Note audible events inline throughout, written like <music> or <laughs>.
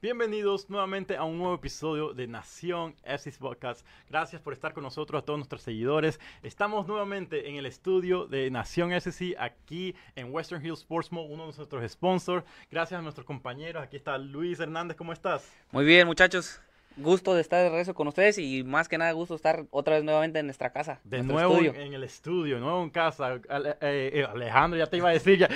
Bienvenidos nuevamente a un nuevo episodio de Nación FC Podcast. Gracias por estar con nosotros, a todos nuestros seguidores. Estamos nuevamente en el estudio de Nación SC aquí en Western Hills Sports Mall, uno de nuestros sponsors. Gracias a nuestros compañeros. Aquí está Luis Hernández, ¿cómo estás? Muy bien, muchachos gusto de estar de regreso con ustedes y más que nada gusto estar otra vez nuevamente en nuestra casa. De nuevo en el estudio, nuevo en casa. Eh, eh, Alejandro, ya te iba a decir ya,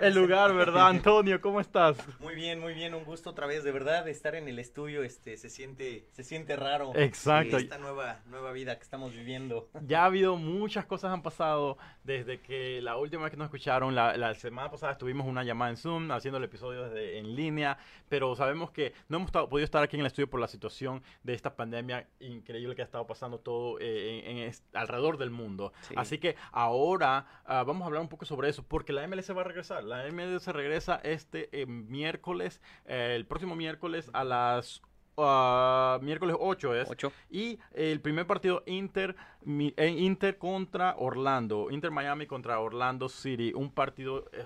el, lugar, ¿verdad? Antonio, ¿cómo estás? Muy bien, muy bien, un gusto otra vez, de verdad, estar en el estudio, este, se siente, se siente raro. Exacto. Esta nueva, nueva vida que estamos viviendo. Ya ha habido muchas cosas han pasado desde que la última vez que nos escucharon, la, la semana pasada estuvimos una llamada en Zoom, haciendo el episodio desde, en línea, pero sabemos que no hemos podido estar aquí en el estudio por la situación de esta pandemia increíble que ha estado pasando todo eh, en, alrededor del mundo. Así que ahora ah, vamos a hablar un poco sobre eso, porque la MLS va a regresar. La MLS regresa este eh, miércoles, eh, el próximo miércoles a las uh, miércoles 8 es. Y el primer partido Inter, Inter contra Orlando. Inter Miami contra Orlando City. Un partido eh,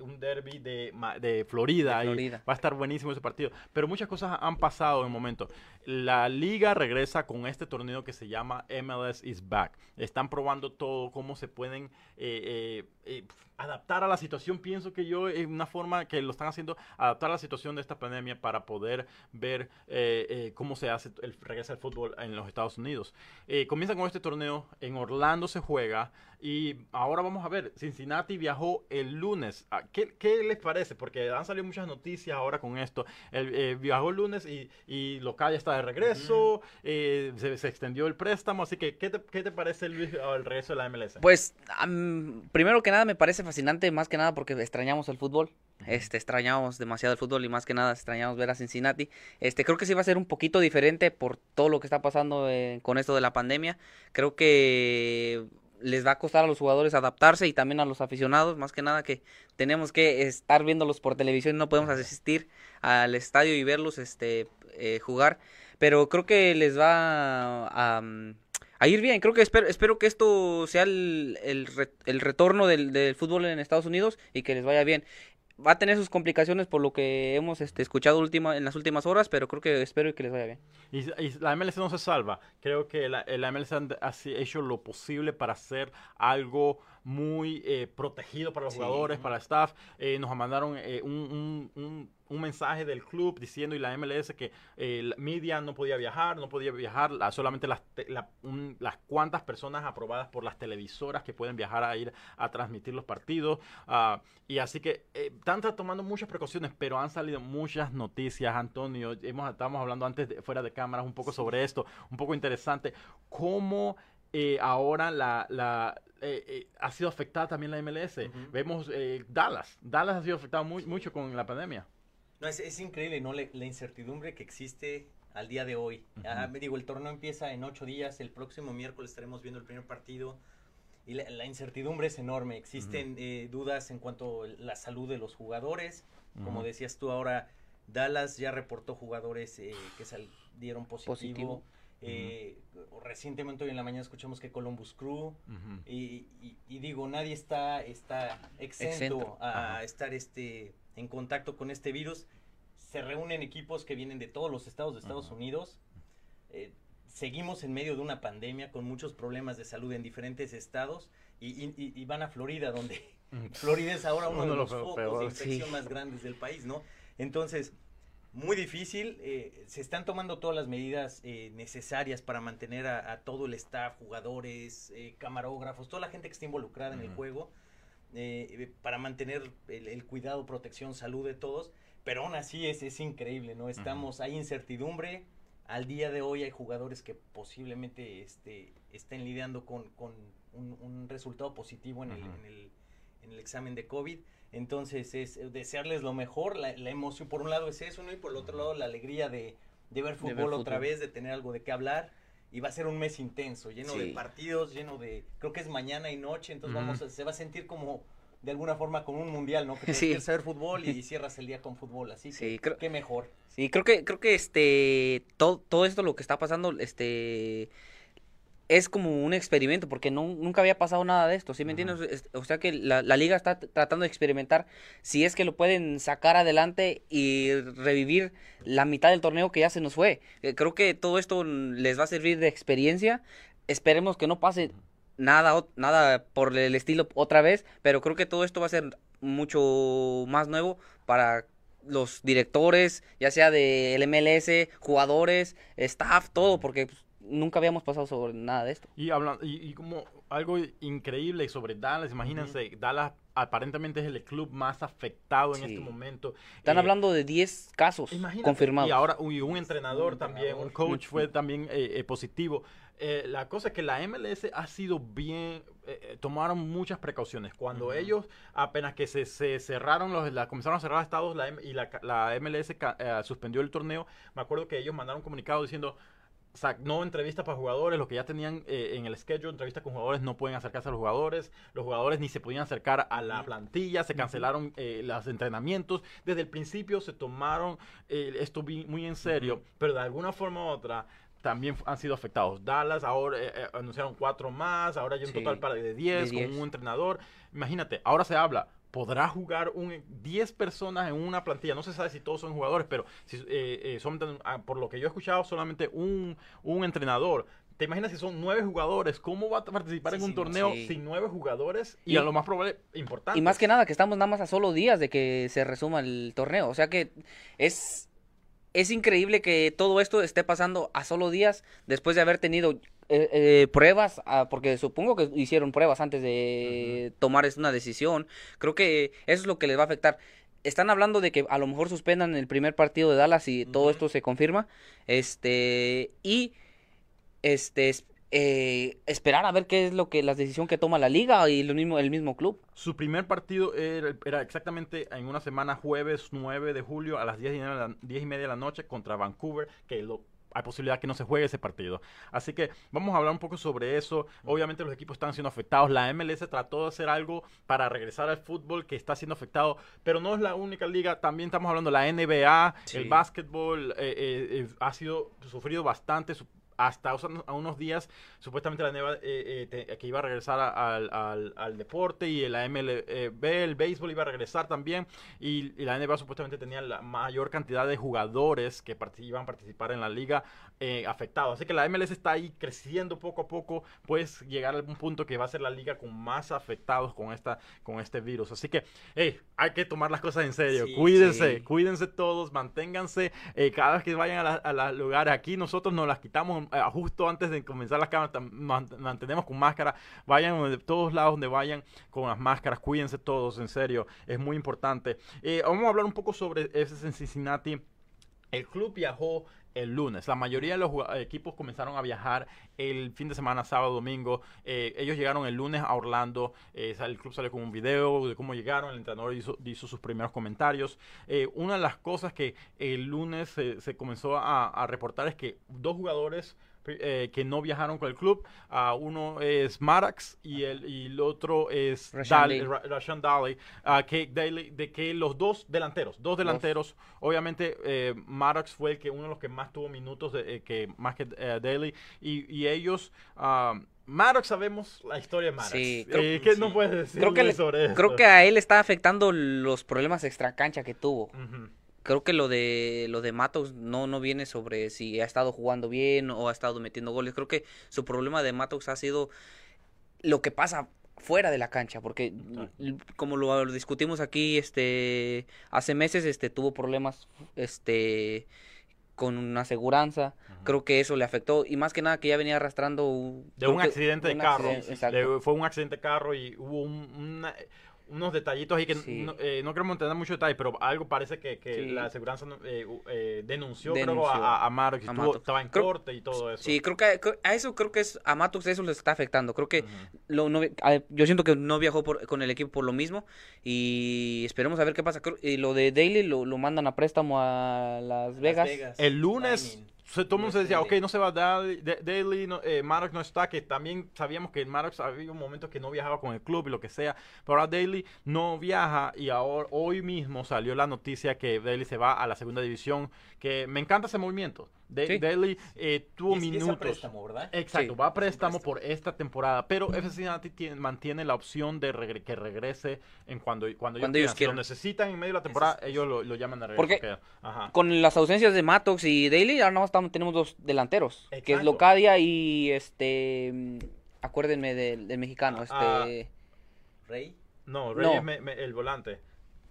un derby de, de Florida. va a estar buenísimo ese partido. Pero muchas cosas han pasado en el momento. La liga regresa con este torneo que se llama MLS is Back. Están probando todo, cómo se pueden eh, eh, adaptar a la situación. Pienso que yo, en una forma que lo están haciendo, adaptar a la situación de esta pandemia para poder ver cómo se hace, el, regresa el fútbol en los Estados Unidos. comienza con este torneo. En Orlando se juega. Y ahora vamos a ver, Cincinnati viajó el lunes. Ah, ¿Qué, qué les parece? Porque han salido muchas noticias ahora con esto. El, eh, viajó el lunes y, y local ya está de regreso, eh, se, extendió el préstamo. Así que, ¿qué te, qué te parece el, el, regreso de la MLS? Pues, primero que nada, me parece fascinante, más que nada porque extrañamos el fútbol. Este, extrañamos demasiado el fútbol y más que nada extrañamos ver a Cincinnati. Este, creo que sí va a ser un poquito diferente por todo lo que está pasando eh, con esto de la pandemia. Creo que les va a costar a los jugadores adaptarse y también a los aficionados, más que nada que tenemos que estar viéndolos por televisión y no podemos asistir al estadio y verlos este eh, jugar, pero creo que les va a, a, ir bien, creo que espero, espero que esto sea el, el, retorno del, del, fútbol en Estados Unidos y que les vaya bien va a tener sus complicaciones por lo que hemos este, escuchado última, en las últimas horas, pero creo que espero que les vaya bien. Y, la MLS no se salva. Creo que la, la MLS ha hecho lo posible para hacer algo muy eh, protegido para los jugadores, para el staff. Eh, nos mandaron eh, un, un, un, mensaje del club diciendo y la MLS que la media no podía viajar, no podía viajar, solamente las, las cuantas personas aprobadas por las televisoras que pueden viajar a ir a transmitir los partidos. Ah, y así que están tomando muchas precauciones, pero han salido muchas noticias, Antonio. Hemos, estábamos hablando antes de, fuera de cámaras un poco sobre esto, un poco interesante. ¿Cómo ahora la, la, eh, eh, ha sido afectada también la MLS. Vemos eh, Dallas. Dallas ha sido afectado muy, mucho con la pandemia. No, es, es increíble, ¿no? La, incertidumbre que existe al día de hoy. Ah, me digo, el torneo empieza en ocho días. El próximo miércoles estaremos viendo el primer partido. Y la, incertidumbre es enorme. Existen dudas en cuanto a la salud de los jugadores. Como decías tú ahora, Dallas ya reportó jugadores que salieron positivo. positivo. Eh, recientemente hoy en la mañana escuchamos que Columbus Crew y, digo nadie está está exento, a estar este en contacto con este virus. Se reúnen equipos que vienen de todos los estados de Estados Unidos. Eh, seguimos en medio de una pandemia con muchos problemas de salud en diferentes estados y, van a Florida donde Florida es ahora <laughs> uno, de los focos de infección más grandes del país no entonces muy difícil. Eh, se están tomando todas las medidas eh, necesarias para mantener a, todo el staff, jugadores, eh, camarógrafos, toda la gente que está involucrada en el juego, para mantener el, cuidado, protección, salud de todos. Pero aún así es, es increíble, ¿no? Estamos, hay incertidumbre. Al día de hoy hay jugadores que posiblemente este, estén lidiando con, con un, resultado positivo en, el, en, el, en el examen de COVID entonces es eh, desearles lo mejor, la, emoción, por un lado es eso, ¿no? Y por el otro lado la alegría de, ver, fútbol otra vez, de tener algo de qué hablar. Y va a ser un mes intenso, lleno de partidos, lleno de, creo que es mañana y noche, entonces vamos, a, se va a sentir como de alguna forma con un mundial, ¿no? Que sí. saber fútbol y <laughs> cierras el día con fútbol, así sí, que qué mejor. Sí, creo que creo que este todo todo esto lo que está pasando este es como un experimento, porque no, nunca había pasado nada de esto, ¿sí me entiendes? Es- O sea que la, la liga está tratando de experimentar si es que lo pueden sacar adelante y revivir la mitad del torneo que ya se nos fue. Eh, creo que todo esto les va a servir de experiencia. Esperemos que no pase nada, nada por el estilo otra vez, pero creo que todo esto va a ser mucho más nuevo para los directores, ya sea del MLS, jugadores, staff, todo, porque pues, nunca habíamos pasado sobre nada de esto. Y, hablan, y, y como algo increíble sobre Dallas, imagínense, Dallas aparentemente es el club más afectado en este momento. Están Eh, hablando de 10 casos confirmados. Y ahora uy, un entrenador Un también, un coach fue también eh, eh, positivo. Eh, la cosa es que la MLS ha sido bien, eh, tomaron muchas precauciones. Cuando ellos apenas que se, se cerraron, los, la, comenzaron a cerrar estados la, y la, MLS eh, suspendió el torneo, me acuerdo que ellos mandaron un comunicado diciendo... O sea, no entrevistas para jugadores, los que ya tenían eh, en el schedule entrevistas con jugadores no pueden acercarse a los jugadores, los jugadores ni se podían acercar a la plantilla, se cancelaron eh, los entrenamientos, desde el principio se tomaron eh, esto muy en serio, pero de alguna forma u otra también han sido afectados. Dallas ahora anunciaron cuatro más, ahora hay un Sí, total para de 10 de con 10. un entrenador. Imagínate, ahora se habla, podrá jugar un 10 personas en una plantilla. No se sabe si todos son jugadores, pero si, eh, eh, son, ah, por lo que yo he escuchado, solamente un, un entrenador. ¿Te imaginas si son nueve jugadores? ¿Cómo va a participar Sí, en un sí, torneo sí. sin nueve jugadores? Y, Y- a lo más probable, importante. Y más que nada que estamos nada más a solo días de que se resuma el torneo. O sea que es, es increíble que todo esto esté pasando a solo días después de haber tenido eh, eh, pruebas, ah, porque supongo que hicieron pruebas antes de tomar una decisión. Creo que eso es lo que les va a afectar. Están hablando de que a lo mejor suspendan el primer partido de Dallas y todo esto se confirma. Este, y este es- eh, esperar a ver qué es lo que la decisión que toma la liga y lo mismo el mismo club. Su primer partido era, era exactamente en una semana, jueves 9 de julio, a las 10 y, media de la, 10 y media de la noche contra Vancouver, que lo- hay posibilidad que no se juegue ese partido. Así que vamos a hablar un poco sobre eso. Obviamente los equipos están siendo afectados. La MLS trató de hacer algo para regresar al fútbol que está siendo afectado, pero no es la única liga. También estamos hablando de la NBA, Sí. el básquetbol eh, eh, eh, ha sido sufrido bastante. su- hasta a unos días, supuestamente la NBA eh, eh, que iba a regresar a- al, al- deporte y la MLB, el béisbol iba a regresar también. Y, y la NBA supuestamente tenía la mayor cantidad de jugadores que iban a participar en la liga eh, afectados. Así que la MLS está ahí creciendo poco a poco. Puedes llegar a algún punto que va a ser la liga con más afectados con, esta, con este virus. Así que, hey, hay que tomar las cosas en serio. Sí, cuídense, sí. cuídense todos, manténganse. eh, cada vez que vayan a, la- a los lugares aquí, nosotros nos las quitamos eh, justo antes de comenzar las cámaras. mantenemos con máscara. Vayan de todos lados donde vayan con las máscaras. Cuídense todos, en serio. Es muy importante. Eh, vamos a hablar un poco sobre ese en Cincinnati. El club viajó el lunes. La mayoría de los equipos comenzaron a viajar el fin de semana, sábado, domingo. Eh, ellos llegaron el lunes a Orlando. Eh, el club salió con un video de cómo llegaron. El entrenador hizo, sus primeros comentarios. Eh, una de las cosas que el lunes se, comenzó a reportar es que dos jugadores eh, que no viajaron con el club, ah, uno es Marax y el, y el otro es Rashan Dal- Daly. Ah, que, Daly- de que los dos delanteros, dos delanteros, obviamente eh, Maddox fue el que uno de los que más tuvo minutos, de, eh, que más que eh, Daly, y, y ellos, Maddox sabemos la historia de Maddox. Sí, Eh, creo- ¿Qué sí. no puedes decir Creo que, sobre creo que a él está afectando los problemas extra cancha que tuvo. Creo que lo de lo de Matos no no viene sobre si ha estado jugando bien o ha estado metiendo goles. Creo que su problema de Matos ha sido lo que pasa fuera de la cancha, porque como lo discutimos aquí este hace meses este tuvo problemas este con una aseguranza. Creo que eso le afectó y más que nada que ya venía arrastrando De un que- accidente de un carro. accidente, exacto. Le- fue un accidente de carro y hubo un- una- unos detallitos ahí que Sí. no, eh, no queremos entender mucho detalle, pero algo parece que, que Sí. la aseguranza no- eh, eh, denunció, creo, a, a Maddox a estuvo- Maddox. estaba en Creo- corte y todo eso. Sí, creo que a eso creo que es a Matos eso les está afectando. Creo que lo- no yo siento que no viajó por- con el equipo por lo mismo y esperemos a ver qué pasa. Creo- y lo de Daly lo, lo mandan a préstamo a Las Vegas. El lunes Lightning. Se, todo el mundo se decía, ok, Daly. no se va Daly, Da- Daly no, eh, Maddox no está, que también sabíamos que Maddox había un momento que no viajaba con el club y lo que sea, pero ahora Daly no viaja y ahora hoy mismo salió la noticia que Daly se va a la segunda división, que me encanta ese movimiento. De- Sí. Daly eh, tuvo Y es- a minutos. préstamo, ¿verdad? Exacto, Sí. va a préstamo por esta temporada, pero FC Cincinnati tiene- mantiene la opción de regre- que regrese en cuando, cuando, Cuando ellos Si quieran. lo necesitan en medio de la temporada, es- ellos lo, lo llaman de regreso. Porque- que- ajá. Con las ausencias de Mattox y Daly, ahora nada más estamos- tenemos dos delanteros, que es. Locadia y este, mm, acuérdenme del, del mexicano, Ah, este, Rey. No, Rey No. es me- me- el volante.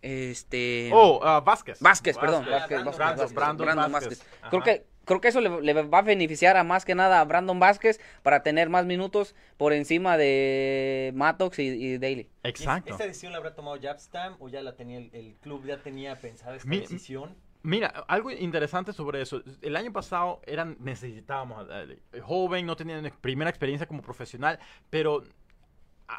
este, Oh, ah, Vázquez. Vázquez, perdón, Vázquez, Vázquez, Brandon- Vázquez, Brandon Brandon Vázquez. Creo que creo que eso le, le va a beneficiar a más que nada a Brandon Vázquez para tener más minutos por encima de Mattox y, y Daly. ¿Y es- Exacto. ¿Esta decisión la habrá tomado Jabstam o ya la tenía el, el club, ya tenía pensada esta Mi- decisión? Mira, algo interesante sobre eso. El año pasado eran, necesitábamos a Daly. Joven, no tenía primera experiencia como profesional, pero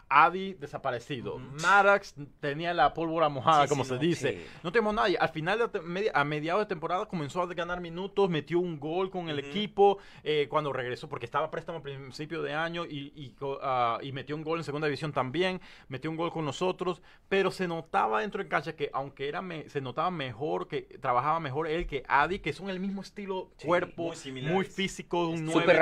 Adi desaparecido. Ujú. Maddox tenía la pólvora mojada, Sí, como sí, se no, dice. sí. No tenemos nadie. Al final, de media- a mediados de temporada, comenzó a ganar minutos, metió un gol con el equipo eh, cuando regresó, porque estaba a préstamo a principio de año y, y co- ah, y metió un gol en segunda división también. Metió un gol con nosotros, pero se notaba dentro de cancha que, aunque era me- se notaba mejor, que trabajaba mejor él que Adi, que son el mismo estilo, cuerpo, muy muy, físico, un Súper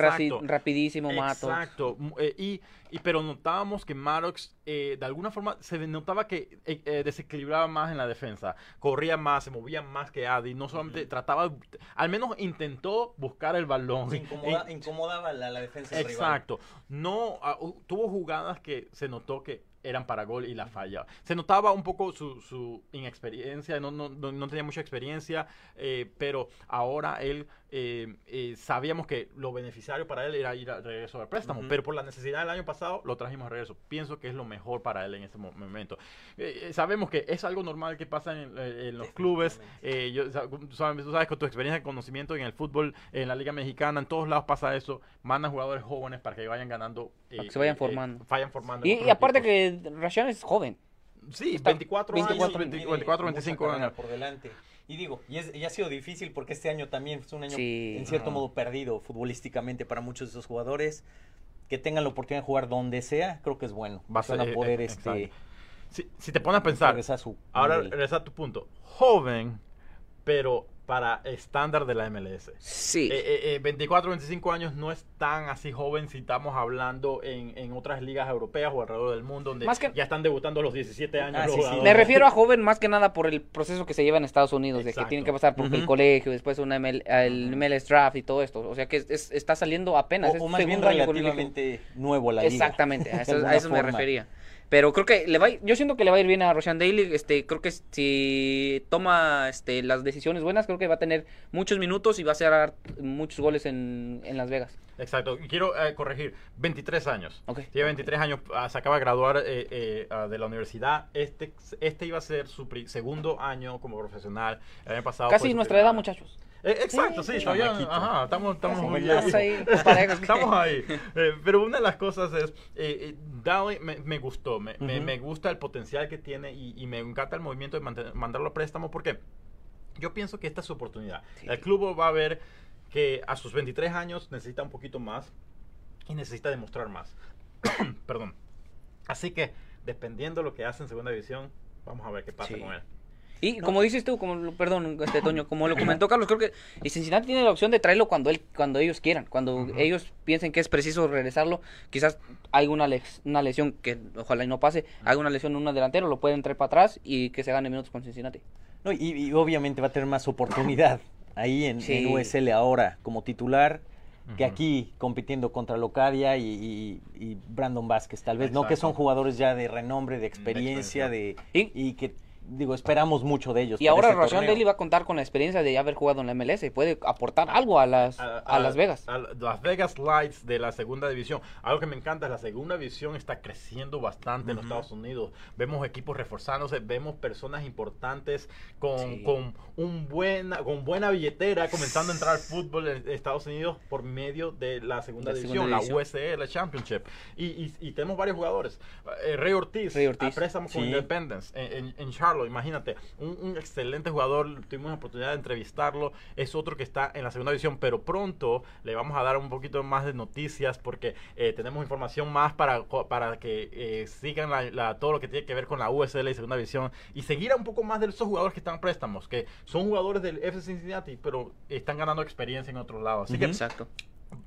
raci- rapidísimo Mattox. Exacto. M- eh, y, y pero notábamos que Maddox eh, de alguna forma se notaba que eh, eh, desequilibraba más en la defensa, corría más, se movía más que Adi, no solamente trataba, al menos intentó buscar el balón. Se incomoda- <laughs> incomodaba la, la defensa del rival. Exacto. No, ah, tuvo jugadas que se notó que eran para gol y la falla. Se notaba un poco su, su inexperiencia, no, no, no, no tenía mucha experiencia, eh, pero ahora él eh, eh, sabíamos que lo beneficiario para él era ir a regreso al préstamo, pero por la necesidad del año pasado lo trajimos a regreso. Pienso que es lo mejor para él en mo- momento. Eh, eh, sabemos que es algo normal que pasa en, en los clubes. Eh, yo, sabes, tú sabes, con tu experiencia y conocimiento en el fútbol, en la Liga Mexicana, en todos lados pasa eso. Mandan jugadores jóvenes para que vayan ganando. eh, Para que se vayan eh, formando. vayan formando. Y, aparte equipos. que Rashan es joven. Sí, está 24, 24, años, 20 Tiene 24, mucha 25 carrera años. por delante. Y digo, y, es- y ha sido difícil porque este año también es un año Sí. en cierto modo perdido futbolísticamente para muchos de esos jugadores. Que tengan la oportunidad de jugar donde sea, creo que es bueno. Va a ser- Van a poder eh, este, exacto. Si, si te pones a pensar, regresar a su ahora nivel. regresa a tu punto. Joven, pero para estándar de la MLS. Sí. Eh, eh, eh, 24, 25 años no es tan así joven si estamos hablando en, en otras ligas europeas o alrededor del mundo donde Más que- ya están debutando a los 17 años. Ah, los sí, sí. jugadores. Me refiero a joven más que nada por el proceso que se lleva en Estados Unidos, de que tienen que pasar por el colegio, después una ML, el. MLS draft y todo esto. O sea que es- es- está saliendo apenas. o, es o más bien relativamente nuevo la liga. Exactamente, a eso, <laughs> a eso me refería. Pero creo que le va, yo siento que le va a ir bien a Roshan Daly. Este, creo que si toma este, las decisiones buenas, creo que va a tener muchos minutos y va a hacer muchos goles en, en Las Vegas. Exacto. Quiero eh, corregir, 23 años. Ok. Tiene 23 años, ah, se acaba de graduar eh, eh, ah, de la universidad. Este, este iba a ser su pri- segundo año como profesional. El año pasado Casi nuestra edad, muchachos. Eh, exacto, sí, Sí, todavía, ajá, estamos, estamos muy. Estamos ahí. <laughs> Estamos ahí. Eh, pero una de las cosas es, eh, eh, me, me gustó, me, me- Ujú. me gusta el potencial que tiene y, y me encanta el movimiento de mantener- mandarlo a préstamo porque yo pienso que esta es su oportunidad. Sí. El club va a ver que a sus 23 años necesita un poquito más y necesita demostrar más. <coughs> Perdón. Así que, dependiendo de lo que hace en segunda división, vamos a ver qué pasa Sí. con él. Y como dices tú, como lo- perdón, este Toño, como lo comentó Carlos, creo que y Cincinnati tiene la opción de traerlo cuando él, cuando ellos quieran, cuando ellos piensen que es preciso regresarlo. Quizás hay una, una lesión que ojalá y no pase, hay una lesión en un delantero, lo pueden traer para atrás y que se gane minutos con Cincinnati. No, y, y obviamente va a tener más oportunidad ahí en, Sí. en USL ahora como titular que aquí compitiendo contra Locadia y, y- y Brandon Vázquez, tal vez, ¿no? Que son jugadores ya de renombre, de experiencia, de, Y- y que, digo, esperamos mucho de ellos. Y ahora este Rashawn torneo. Daly va a contar con la experiencia de haber jugado en la MLS y puede aportar algo a las, a, Las Vegas. a Las Vegas Lights de la segunda división. Algo que me encanta es la segunda división está creciendo bastante en los. Estados Unidos. Vemos equipos reforzándose, vemos personas importantes con, Sí. con, un buena, con buena billetera comenzando a entrar al fútbol en Estados Unidos por medio de la segunda La división, segunda la división. USL la Championship. Y, y, y tenemos varios jugadores. Eh, Rey Ortiz, Rey Ortiz. a préstamo con Sí. Independence en, en- en Charlotte. Entrevistarlo. Imagínate, un, un excelente jugador, tuvimos la oportunidad de entrevistarlo. Es otro que está en la segunda división, pero pronto le vamos a dar un poquito más de noticias porque eh, tenemos información más para, para que eh, sigan la- la- todo lo que tiene que ver con la USL y segunda división y seguir a un poco más de esos jugadores que están préstamos, que son jugadores del FC Cincinnati, pero están ganando experiencia en otros lados. Así que Exacto.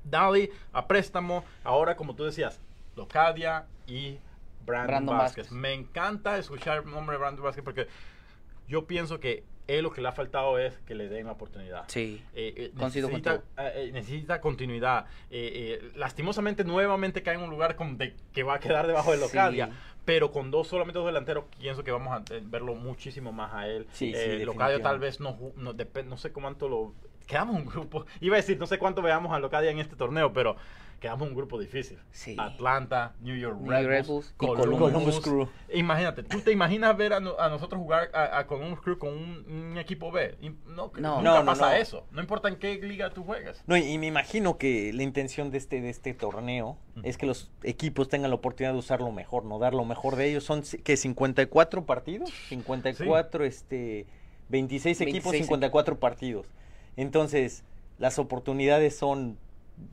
Dali a préstamo. Ahora, como tú decías, Locadia y Brandon, Brandon Vázquez. Vázquez. Me encanta escuchar el nombre de Brandon Vázquez porque yo pienso que él lo que le ha faltado es que le den la oportunidad. Sí. Eh, eh, necesita, eh, eh, necesita continuidad. Eh, eh, lastimosamente, nuevamente cae en un lugar con de- que va a quedar debajo de Sí. Locadia. Pero con dos solamente dos delanteros, pienso que vamos a verlo muchísimo más a él. Sí, sí, Locadia tal vez no, no, no sé cuánto lo... Quedamos un grupo, <laughs> iba a decir, no sé cuánto veamos a Locadia en este torneo, pero quedamos un grupo difícil. Sí. Atlanta, New York New Red, Bulls, y Columbus. Columbus Crew. Imagínate, ¿tú te imaginas ver a, no- a nosotros jugar a, a Columbus Crew con un, un equipo B? No, No. nunca No, pasa no. eso. No importa en qué liga tú juegues. No, y, y me imagino que la intención de este, de este torneo es que los equipos tengan la oportunidad de usar lo mejor, ¿no? Dar lo mejor de ellos. Son, que 54 partidos, 54, este, 26 equipos, 26 54 partidos. Entonces, las oportunidades son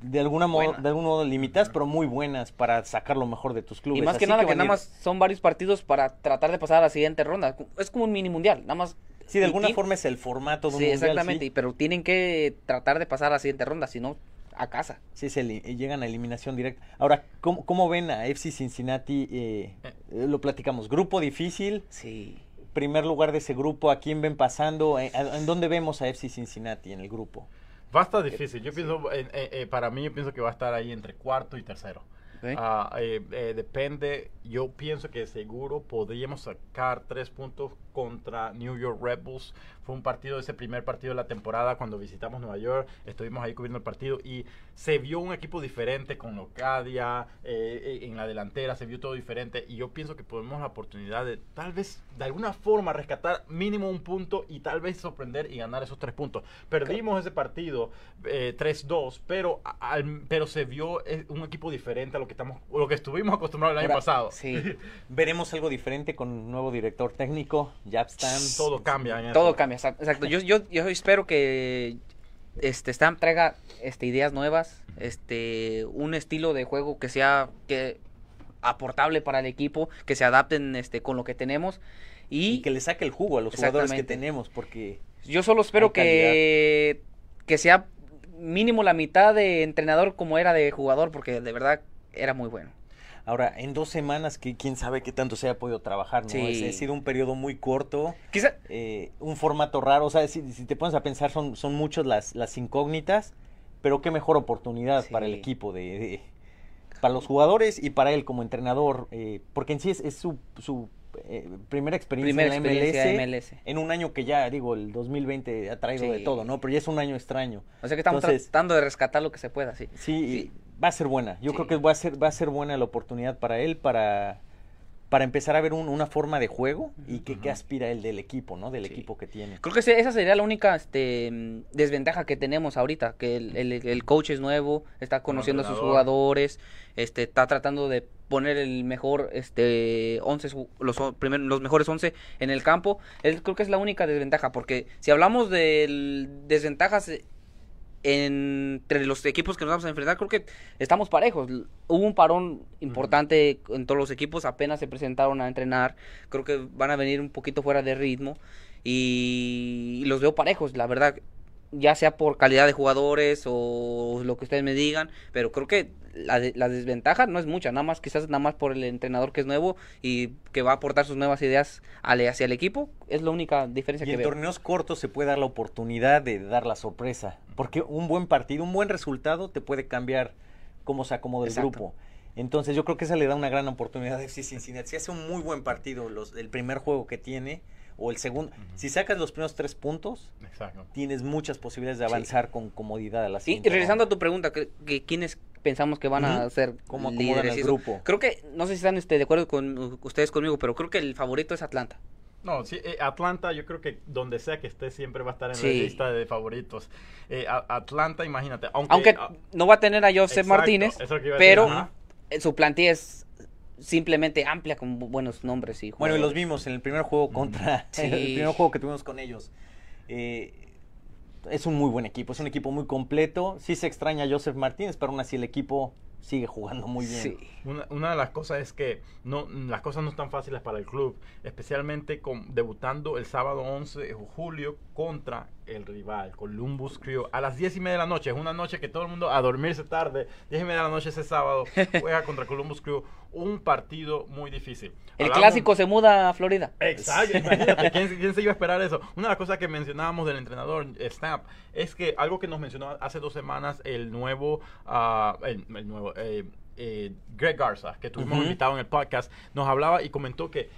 de alguna modo, de algún modo limitadas, pero muy buenas para sacar lo mejor de tus clubes. Y más que Así nada que, a nada ir- más son varios partidos para tratar de pasar a la siguiente ronda. Es como un mini mundial, nada más. Sí, de alguna forma es el formato de un Sí, mundial, exactamente, sí. pero tienen que tratar de pasar a la siguiente ronda, si no, a casa. Sí, se eli- llegan a eliminación directa. Ahora, ¿cómo, cómo ven a FC Cincinnati? Eh, eh, lo platicamos, grupo difícil, Sí. primer lugar de ese grupo, ¿a quién ven pasando? Eh, ¿En dónde vemos a FC Cincinnati en el grupo? Va a estar difícil. Yo pienso, eh, eh, para mí, yo pienso que va a estar ahí entre cuarto y tercero. eh, depende. Yo pienso que seguro podríamos sacar tres puntos contra New York Red Bulls. Fue un partido, ese primer partido de la temporada cuando visitamos Nueva York. Estuvimos ahí cubriendo el partido y se vio un equipo diferente con Locadia eh, eh, en la delantera. Se vio todo diferente y yo pienso que podemos la oportunidad de tal vez de alguna forma rescatar mínimo un punto y tal vez sorprender y ganar esos tres puntos. Perdimos ese partido eh, 3-2, pero, al- pero se vio eh, un equipo diferente a lo que estamos, lo que estuvimos acostumbrados el año Ahora, pasado. Sí. <laughs> Veremos algo diferente con un nuevo director técnico, Japstam. Todo cambia. En Todo eso. cambia, exacto. Yo, yo, yo espero que este Stamp traiga este, ideas nuevas, este un estilo de juego que sea que aportable para el equipo, que se adapten este con lo que tenemos y, Y que le saque el jugo a los jugadores que tenemos, porque yo solo espero que que sea mínimo la mitad de entrenador como era de jugador porque de verdad era muy bueno. Ahora en dos semanas, que quién sabe qué tanto se haya podido trabajar, ¿no? Sí. Es- Ha sido un periodo muy corto. Quizá eh, un formato raro. O sea, si, si te pones a pensar, son, son muchos las, las incógnitas, pero qué mejor oportunidad Sí. para el equipo, de, de- para los jugadores y para él como entrenador, eh, porque en sí es, es su, su eh, primera experiencia primera en la experiencia MLS, MLS. en un año que ya, digo, el 2020 ha traído de todo, ¿no? Pero ya es un año extraño. O sea que estamos Entonces- tratando de rescatar lo que se pueda, sí. Sí, Sí. Va a ser buena. Yo Sí. creo que va a ser, va a ser buena la oportunidad para él para, para empezar a ver un- una forma de juego y que, aspira él del equipo, ¿no? Del Sí. equipo que tiene. Creo que esa sería la única este, mm, desventaja que tenemos ahorita, que el, el- el coach es nuevo, está conociendo a sus jugadores, este, está tratando de poner el mejor este 11 su- los o- primer- los mejores 11 en el campo. Es- creo que es la única desventaja porque si hablamos de desventajas entre los equipos que nos vamos a enfrentar, creo que estamos parejos. Hubo un parón importante en todos los equipos, apenas se presentaron a entrenar. Creo que van a venir un poquito fuera de ritmo y los veo parejos, la verdad. Ya sea por calidad de jugadores o lo que ustedes me digan, pero creo que la, de- la desventaja no es mucha, nada más quizás nada más por el entrenador que es nuevo y que va a aportar sus nuevas ideas al- hacia el equipo, es la única diferencia Y que en veo. torneos cortos se puede dar la oportunidad de dar la sorpresa. Porque un buen partido, un buen resultado te puede cambiar cómo se acomoda el Exacto. grupo. Entonces yo creo que esa le da una gran oportunidad a FC Cincinnati. Si hace un muy buen partido los, el primer juego que tiene o el segundo, si sacas los primeros tres puntos, Exacto. tienes muchas posibilidades de Sí. avanzar con comodidad a la Y, siguiente y regresando a tu pregunta, que, que ¿quiénes pensamos que van a ser ¿Cómo acomodan líderes? el grupo? Creo que, no sé si están este, de acuerdo con ustedes conmigo, pero creo que el favorito es Atlanta. No, sí, eh, Atlanta, yo creo que donde sea que esté siempre va a estar en Sí. la lista de favoritos. Eh, a- Atlanta, imagínate, aunque, Aunque no va a tener a Joseph exacto, Martínez, eso es lo que iba a decir, pero su plantilla es simplemente amplia con bu- buenos nombres y Bueno, y los vimos en el primer juego contra <laughs> Sí. el primer juego que tuvimos con ellos. Eh, es un muy buen equipo, es un equipo muy completo. Sí se extraña a Joseph Martínez, pero aún así el equipo sigue jugando muy bien. Sí. Una, una de las cosas es que no, las cosas no están fáciles para el club, especialmente con, debutando el sábado 11 de julio contra el rival, Columbus Crew, a las 10 y media de la noche. Es una noche que todo el mundo a dormirse tarde, 10 y media de la noche ese sábado, <laughs> juega contra Columbus Crew, un partido muy difícil. El Hablamos- clásico se muda a Florida. Exacto, imagínate, ¿quién, quién se iba a esperar eso? Una de las cosas que mencionábamos del entrenador Snap es que algo que nos mencionó hace dos semanas el nuevo, ah, el, el nuevo eh, eh, Greg Garza, que tuvimos Ujú. invitado en el podcast, nos hablaba y comentó que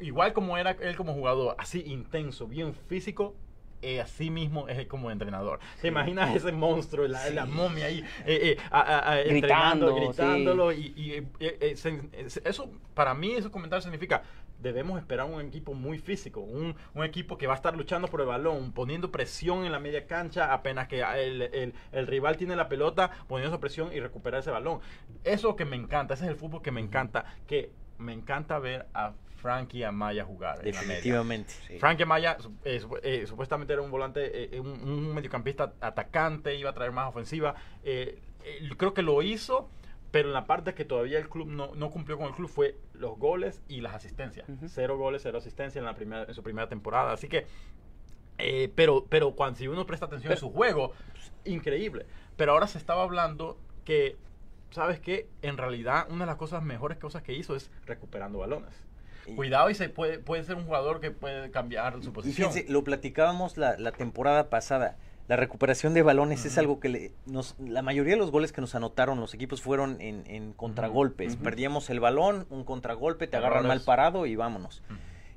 igual como era él como jugador, así intenso, bien físico, eh, así mismo es como entrenador. ¿Te imaginas ese monstruo, la, la momia ahí, eh, eh, a- a- a- entrenando, Gritando, gritándolo? Y, y, eh, eh, se- eso, para mí, esos comentarios significa, debemos esperar un equipo muy físico, un, un equipo que va a estar luchando por el balón, poniendo presión en la media cancha, apenas que el, el- el rival tiene la pelota, poniendo esa presión y recuperar ese balón. Eso que me encanta, ese es el fútbol que me encanta, que me encanta ver a Frankie Amaya jugar. Definitivamente. Frank Amaya su- eh, eh, supuestamente era un volante, eh, un, un mediocampista atacante, iba a traer más ofensiva. Eh, creo que lo hizo, pero en la parte que todavía el club no, no cumplió con el club fue los goles y las asistencias. Cero goles, cero asistencia en, la primera, en su primera temporada. Así que, eh, pero, pero cuando si uno presta atención a Pero- su juego, increíble. Pero ahora se estaba hablando que, ¿sabes qué? En realidad, una de las cosas mejores cosas que hizo es recuperando balones. Cuidado y se puede, puede ser un jugador que puede cambiar su Y posición. fíjense, lo platicábamos la, la temporada pasada. La recuperación de balones es algo que le- nos, la mayoría de los goles que nos anotaron los equipos fueron en, en contragolpes. Perdíamos el balón, un contragolpe, te agarran mal parado y vámonos.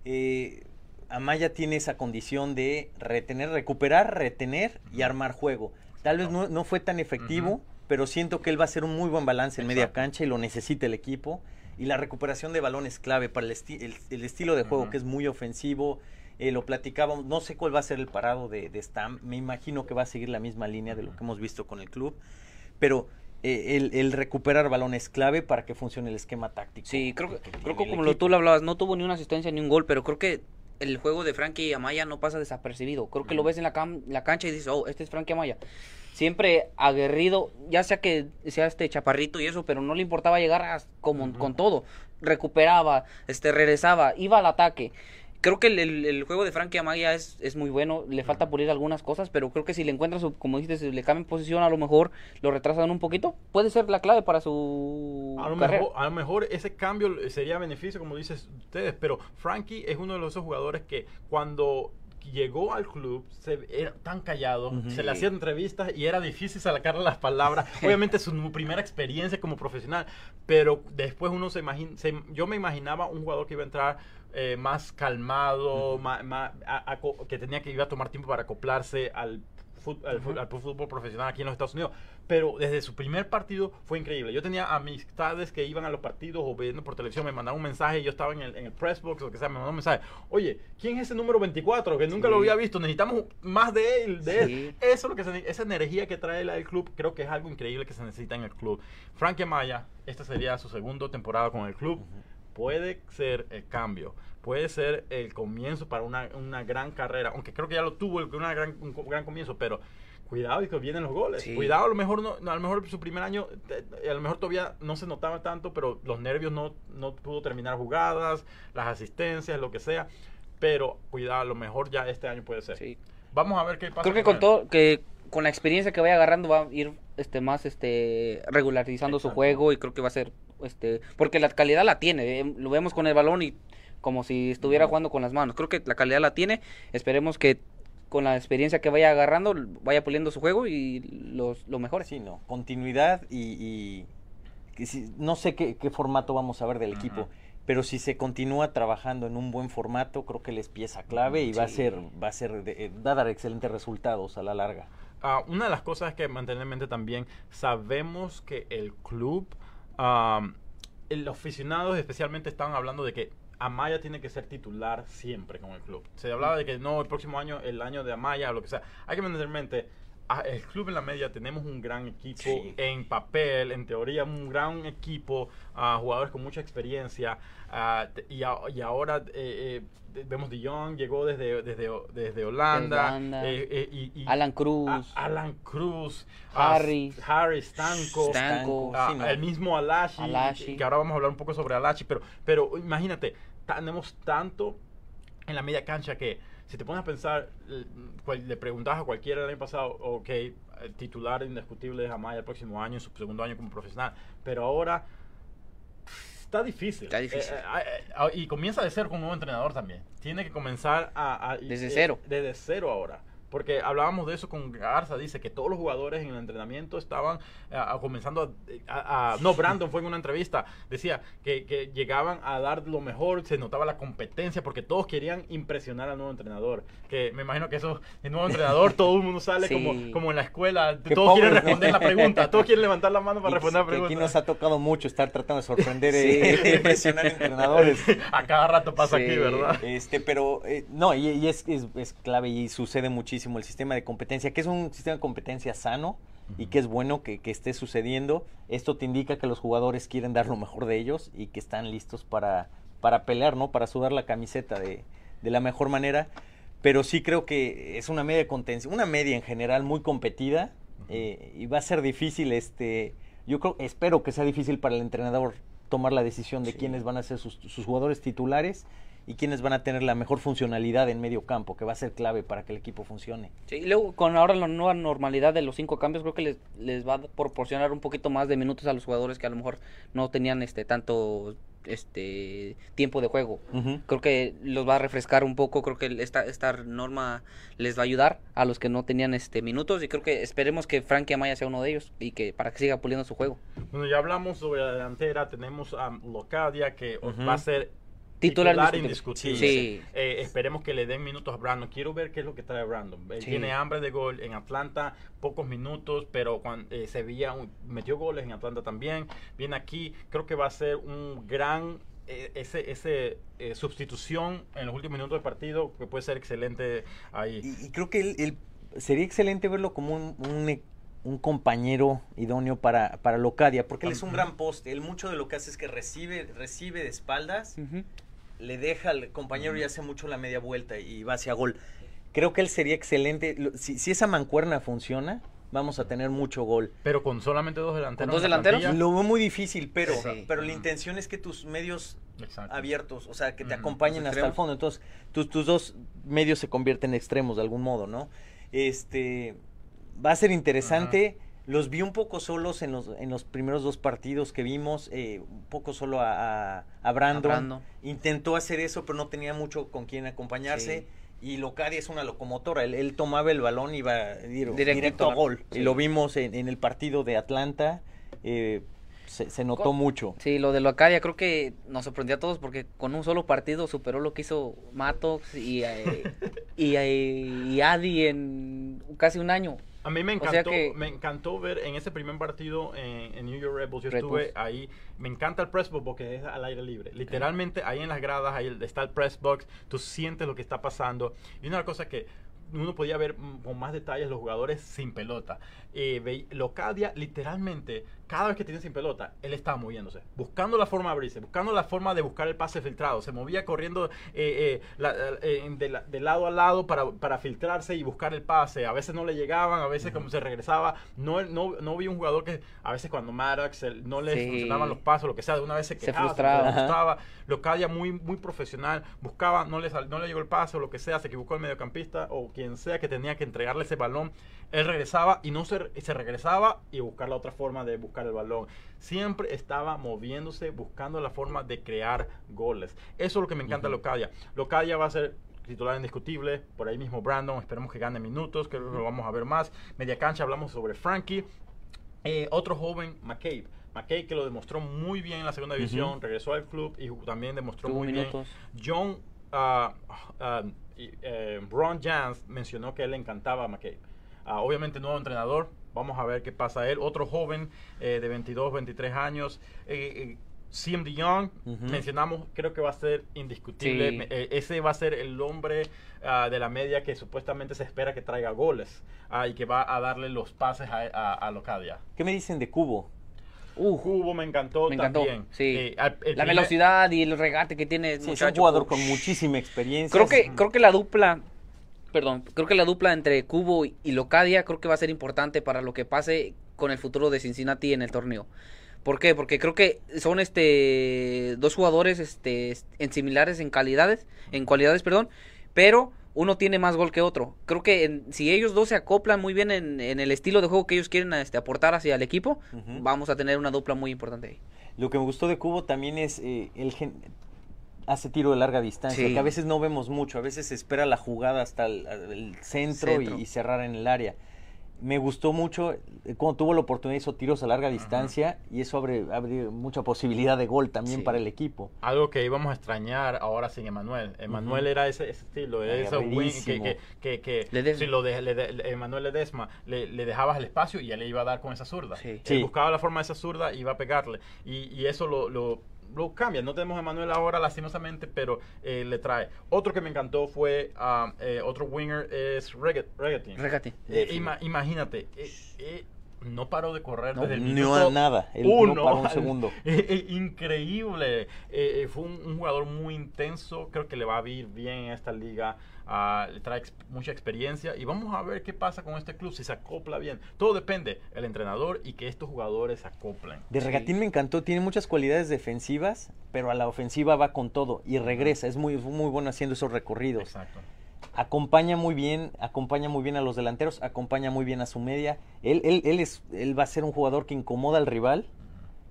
Eh, Amaya tiene esa condición de retener, recuperar, retener y armar juego. Tal vez no, no fue tan efectivo, pero siento que él va a hacer un muy buen balance en media cancha y lo necesita el equipo. Y la recuperación de balón es clave para el, esti- el- el estilo de juego que es muy ofensivo. Eh, lo platicábamos, no sé cuál va a ser el parado de, de Stam, me imagino que va a seguir la misma línea de lo que hemos visto con el club, pero eh, el, el recuperar balón es clave para que funcione el esquema táctico. Sí, creo que, que creo que como lo, tú lo hablabas, no tuvo ni una asistencia ni un gol, pero creo que el juego de Frankie Amaya no pasa desapercibido. Creo que lo ves en la, cam- la cancha y dices, oh, este es Frankie Amaya. Siempre aguerrido, ya sea que sea este chaparrito y eso, pero no le importaba llegar a- como, con todo. Recuperaba, este, regresaba, iba al ataque. Creo que el, el- el juego de Frankie Amaya es, es muy bueno, le falta pulir algunas cosas, pero creo que si le encuentras, su- como dices, si le cambian posición, a lo mejor lo retrasan un poquito, puede ser la clave para su A lo, carrera. mejor, a lo mejor ese cambio sería beneficio, como dices ustedes, pero Frankie es uno de esos jugadores que cuando llegó al club se era tan callado, se le hacían entrevistas y era difícil sacarle las palabras. <laughs> Obviamente su primera experiencia como profesional, pero después uno se imagina, se- yo me imaginaba un jugador que iba a entrar eh, más calmado, a- a que tenía que iba a tomar tiempo para acoplarse al fut- al, fu- al fútbol profesional aquí en los Estados Unidos. Pero desde su primer partido fue increíble. Yo tenía amistades que iban a los partidos o viendo por televisión, me mandaban un mensaje, yo estaba en el, en el press box o lo que sea, me mandaban un mensaje. Oye, ¿quién es ese número 24? Que nunca Sí. lo había visto, necesitamos más de él, de él. Sí. Eso es lo que se esa energía que trae el club, creo que es algo increíble que se necesita en el club. Frankie Amaya, esta sería su segunda temporada con el club. Puede ser el cambio, puede ser el comienzo para una, una gran carrera, aunque creo que ya lo tuvo el- una gran, un gran comienzo, pero cuidado y que vienen los goles. Sí. Cuidado, a lo mejor no, a lo mejor su primer año, a lo mejor todavía no se notaba tanto, pero los nervios no, no pudo terminar jugadas, las asistencias, lo que sea. Pero cuidado, a lo mejor ya este año puede ser. Sí. Vamos a ver qué pasa. Creo que con todo, que con la experiencia que vaya agarrando va a ir este más este regularizando su juego y creo que va a ser este porque la calidad la tiene, eh, lo vemos con el balón y como si estuviera jugando con las manos. Creo que la calidad la tiene. Esperemos que con la experiencia que vaya agarrando vaya puliendo su juego y los lo mejore. Sí, no, continuidad y, y que si- no sé qué, qué formato vamos a ver del equipo, pero si se continúa trabajando en un buen formato, creo que les pieza clave y va a ser, va a ser, de- eh, va a dar excelentes resultados a la larga. Ah, una de las cosas que mantener en mente también, sabemos que el club, am, el aficionados especialmente estaban hablando de que Amaya tiene que ser titular siempre con el club. Se hablaba de que no, el próximo año, el año de Amaya lo que sea. Hay que mantener en mente, el club en la media tenemos un gran equipo Sí. en papel, en teoría un gran equipo, ah, jugadores con mucha experiencia ah, y, a- y ahora eh, eh, vemos De Jong llegó desde desde, desde Holanda, Holanda. eh, y, y- Alan Cruz. a- Alan Cruz, ah, Harry. Harry Stanko, Stanko. ah, Sí, no. el mismo Alashi, Alashi. que ahora vamos a hablar un poco sobre Alashi, pero pero imagínate, tenemos tanto en la media cancha que si te pones a pensar, le preguntabas a cualquiera el año pasado, ok, eh, titular indiscutible de Jamaica el próximo año, en su segundo año como profesional, pero ahora está difícil. Está difícil. Eh, eh, eh, ah, y comienza de cero con un nuevo entrenador también. Tiene que comenzar a... Desde cero. Desde cero ahora. Porque hablábamos de eso con Garza, dice que todos los jugadores en el entrenamiento estaban a- comenzando a, a- a- No, Brandon fue en una entrevista, decía que, que llegaban a dar lo mejor, se notaba la competencia, porque todos querían impresionar al nuevo entrenador. Que me imagino que eso, el nuevo entrenador, todo el mundo sale Sí. como, como en la escuela, Qué todos quieren responder la pregunta, todos quieren levantar la mano para Y responder la que aquí pregunta. nos ha tocado mucho estar tratando de sorprender Sí. de <laughs> impresionar entrenadores. A cada rato pasa Sí. aquí, ¿verdad? Este, pero eh, no, y, y es, es, es clave y sucede muchísimo el sistema de competencia, que es un sistema de competencia sano y que es bueno que, que esté sucediendo. Esto te indica que los jugadores quieren dar lo mejor de ellos y que están listos para, para pelear, ¿no? Para sudar la camiseta de, de la mejor manera. Pero sí creo que es una media de contención, una media en general muy competida eh, y va a ser difícil, este, yo creo, espero que sea difícil para el entrenador tomar la decisión de Sí. quiénes van a ser sus, sus jugadores titulares y quiénes van a tener la mejor funcionalidad en medio campo, que va a ser clave para que el equipo funcione. Sí, y luego con ahora la nueva normalidad de los cinco cambios, creo que les, les va a proporcionar un poquito más de minutos a los jugadores que a lo mejor no tenían este tanto este tiempo de juego. Creo que los va a refrescar un poco, creo que esta, esta norma les va a ayudar a los que no tenían este minutos y creo que esperemos que Frankie Amaya sea uno de ellos y que para que siga puliendo su juego. Bueno, ya hablamos sobre la delantera, tenemos a Locadia que va a ser Titular titular indiscutible. Sí. Eh, esperemos que le den minutos a Brandon. Quiero ver qué es lo que trae Brandon. Él Sí. tiene hambre de gol en Atlanta, pocos minutos, pero cuando Sevilla un- metió goles en Atlanta también. Viene aquí, creo que va a ser un gran eh, ese, ese eh, sustitución en los últimos minutos del partido que puede ser excelente ahí. Y, y creo que él, él- sería excelente verlo como un, un, e- un compañero idóneo para, para Locadia, porque él es un gran poste. Él mucho de lo que hace es que recibe, recibe de espaldas Ujú. Le deja al compañero y hace mucho la media vuelta y va hacia gol. Creo que él sería excelente. Si, si esa mancuerna funciona, vamos a tener mucho gol. Pero con solamente dos delanteros. dos en la delanteros? Lo veo muy difícil, pero, Sí. pero la intención es que tus medios Exacto. abiertos, o sea, que te acompañen hasta el fondo. Entonces, tus, tus dos medios se convierten en extremos de algún modo, ¿no? Este, va a ser interesante. Los vi un poco solos en los, en los primeros dos partidos que vimos, eh, un poco solo a, a, a Brandon. A Brandon. Intentó hacer eso, pero no tenía mucho con quien acompañarse. Sí. Y Locadia es una locomotora. Él, él tomaba el balón y iba directo a gol. Sí. Y lo vimos en, en el partido de Atlanta. eh, se, se notó Con- mucho. Sí, lo de Locadia creo que nos sorprendió a todos porque con un solo partido superó lo que hizo Matox y, eh, <laughs> y, eh, y Adi en casi un año. A mí me O sea encantó, que- me encantó ver en ese primer partido en, en New York Red Bulls. Yo Red estuve Bulls. ahí. Me encanta el press box porque es al aire libre. Literalmente ahí en las gradas ahí está el press box. Tú sientes lo que está pasando. Y una cosa que uno podía ver con más detalles los jugadores sin pelota. Eh, Locadia literalmente cada vez que tiene sin pelota, él estaba moviéndose, buscando la forma de abrirse, buscando la forma de buscar el pase filtrado. Se movía corriendo eh, eh, la- eh, de, la- de lado a lado para, para filtrarse y buscar el pase. A veces no le llegaban, a veces como se regresaba. No, no, no vi un jugador que a veces cuando Maddox eh, no le Sí. funcionaban los pasos, lo que sea, de una vez se Se quejaba, frustraba. frustraba. Locadia muy, muy profesional, buscaba, no le, no le llegó el pase o lo que sea, se equivocó el mediocampista o quien sea que tenía que entregarle ese balón. Él regresaba y no se, se regresaba y buscar la otra forma de buscar el balón. Siempre estaba moviéndose, buscando la forma de crear goles. Eso es lo que me encanta de Ujú. Locadia. Locadia va a ser titular indiscutible. Por ahí mismo Brandon, esperemos que gane minutos, que lo vamos a ver más. Media cancha hablamos sobre Frankie. Eh, otro joven, McCabe. McCabe que lo demostró muy bien en la segunda división, regresó al club y también demostró Tuvo muy minutos. bien. John eh, Ron Jans mencionó que él le encantaba a McCabe. Obviamente nuevo entrenador, vamos a ver qué pasa él. Otro joven eh, de 22, 23 años. eh, eh, CM Young, Ujú. mencionamos, creo que va a ser indiscutible. Sí. Eh, ese va a ser el hombre ah, de la media que supuestamente se espera que traiga goles ah, y que va a darle los pases a, a, a Locadia. ¿Qué me dicen de Cubo? Uh, Cubo me encantó Me encantó, también. sí. Eh, el la primer- velocidad y el regate que tiene Sí, es un jugador con muchísima experiencia. Creo que, creo que la dupla, perdón, creo que la dupla entre Cubo y Locadia creo que va a ser importante para lo que pase con el futuro de Cincinnati en el torneo. ¿Por qué? Porque creo que son este dos jugadores este en similares en calidades, en cualidades, perdón, pero uno tiene más gol que otro. Creo que en- si ellos dos se acoplan muy bien en, en el estilo de juego que ellos quieren este, aportar hacia el equipo, vamos a tener una dupla muy importante ahí. Lo que me gustó de Cubo también es eh, el gen- hace tiro de larga distancia, Sí. que a veces no vemos mucho, a veces se espera la jugada hasta el, el centro, Centro. Y, y cerrar en el área. Me gustó mucho eh, cuando tuvo la oportunidad hizo tiros a larga distancia y eso abre, abre mucha posibilidad de gol también Sí. para el equipo. Algo que íbamos a extrañar ahora sin Emanuel. Emanuel era ese, ese estilo, ese wing que, que, que, que Ledesma. si lo de, le- le- Emanuel Ledesma le, le dejabas el espacio y él le iba a dar con esa zurda. Sí. Él Sí. buscaba la forma de esa zurda y iba a pegarle. Y, y eso lo, lo, lo cambia. No tenemos a Emanuel ahora, lastimosamente, pero eh, le trae. Otro que me encantó fue, ah, eh, otro winger es Regatin. Regate. Eh, ima- imagínate, eh, no paró de correr No, desde el minuto a nada, él uno. no paró un <laughs> segundo. Eh, eh, increíble. Eh, eh, fue un, un jugador muy intenso. Creo que le va a ir bien en esta liga. Ah, le trae mucha experiencia. Y vamos a ver qué pasa con este club, si se acopla bien. Todo depende del entrenador y que estos jugadores se acoplen. De Sí. Regatín me encantó, tiene muchas cualidades defensivas, pero a la ofensiva va con todo y regresa, es muy, muy bueno haciendo esos recorridos. Exacto. Acompaña muy bien, acompaña muy bien a los delanteros, acompaña muy bien a su media. Él, él, él, es, él va a ser un jugador que incomoda al rival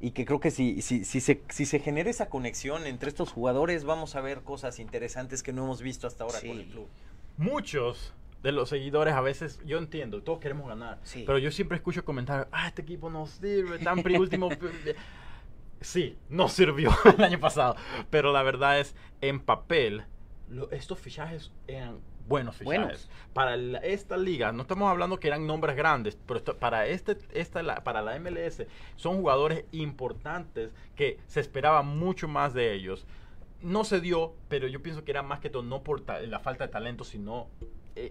y que creo que si, si, si, se, si se genera esa conexión entre estos jugadores, vamos a ver cosas interesantes que no hemos visto hasta ahora Sí. con el club. Muchos de los seguidores a veces, yo entiendo, todos queremos ganar, Sí. pero yo siempre escucho comentarios, ah, este equipo no sirve, tan pri último. <laughs> sí, no sirvió <laughs> el año pasado, pero la verdad es, en papel, lo- estos fichajes eran buenos fichajes. Buenos. Para la- esta liga, no estamos hablando que eran nombres grandes, pero esto- para, este, esta, la- para la MLS son jugadores importantes que se esperaba mucho más de ellos. No se dio, pero yo pienso que era más que todo no por ta- la falta de talento, sino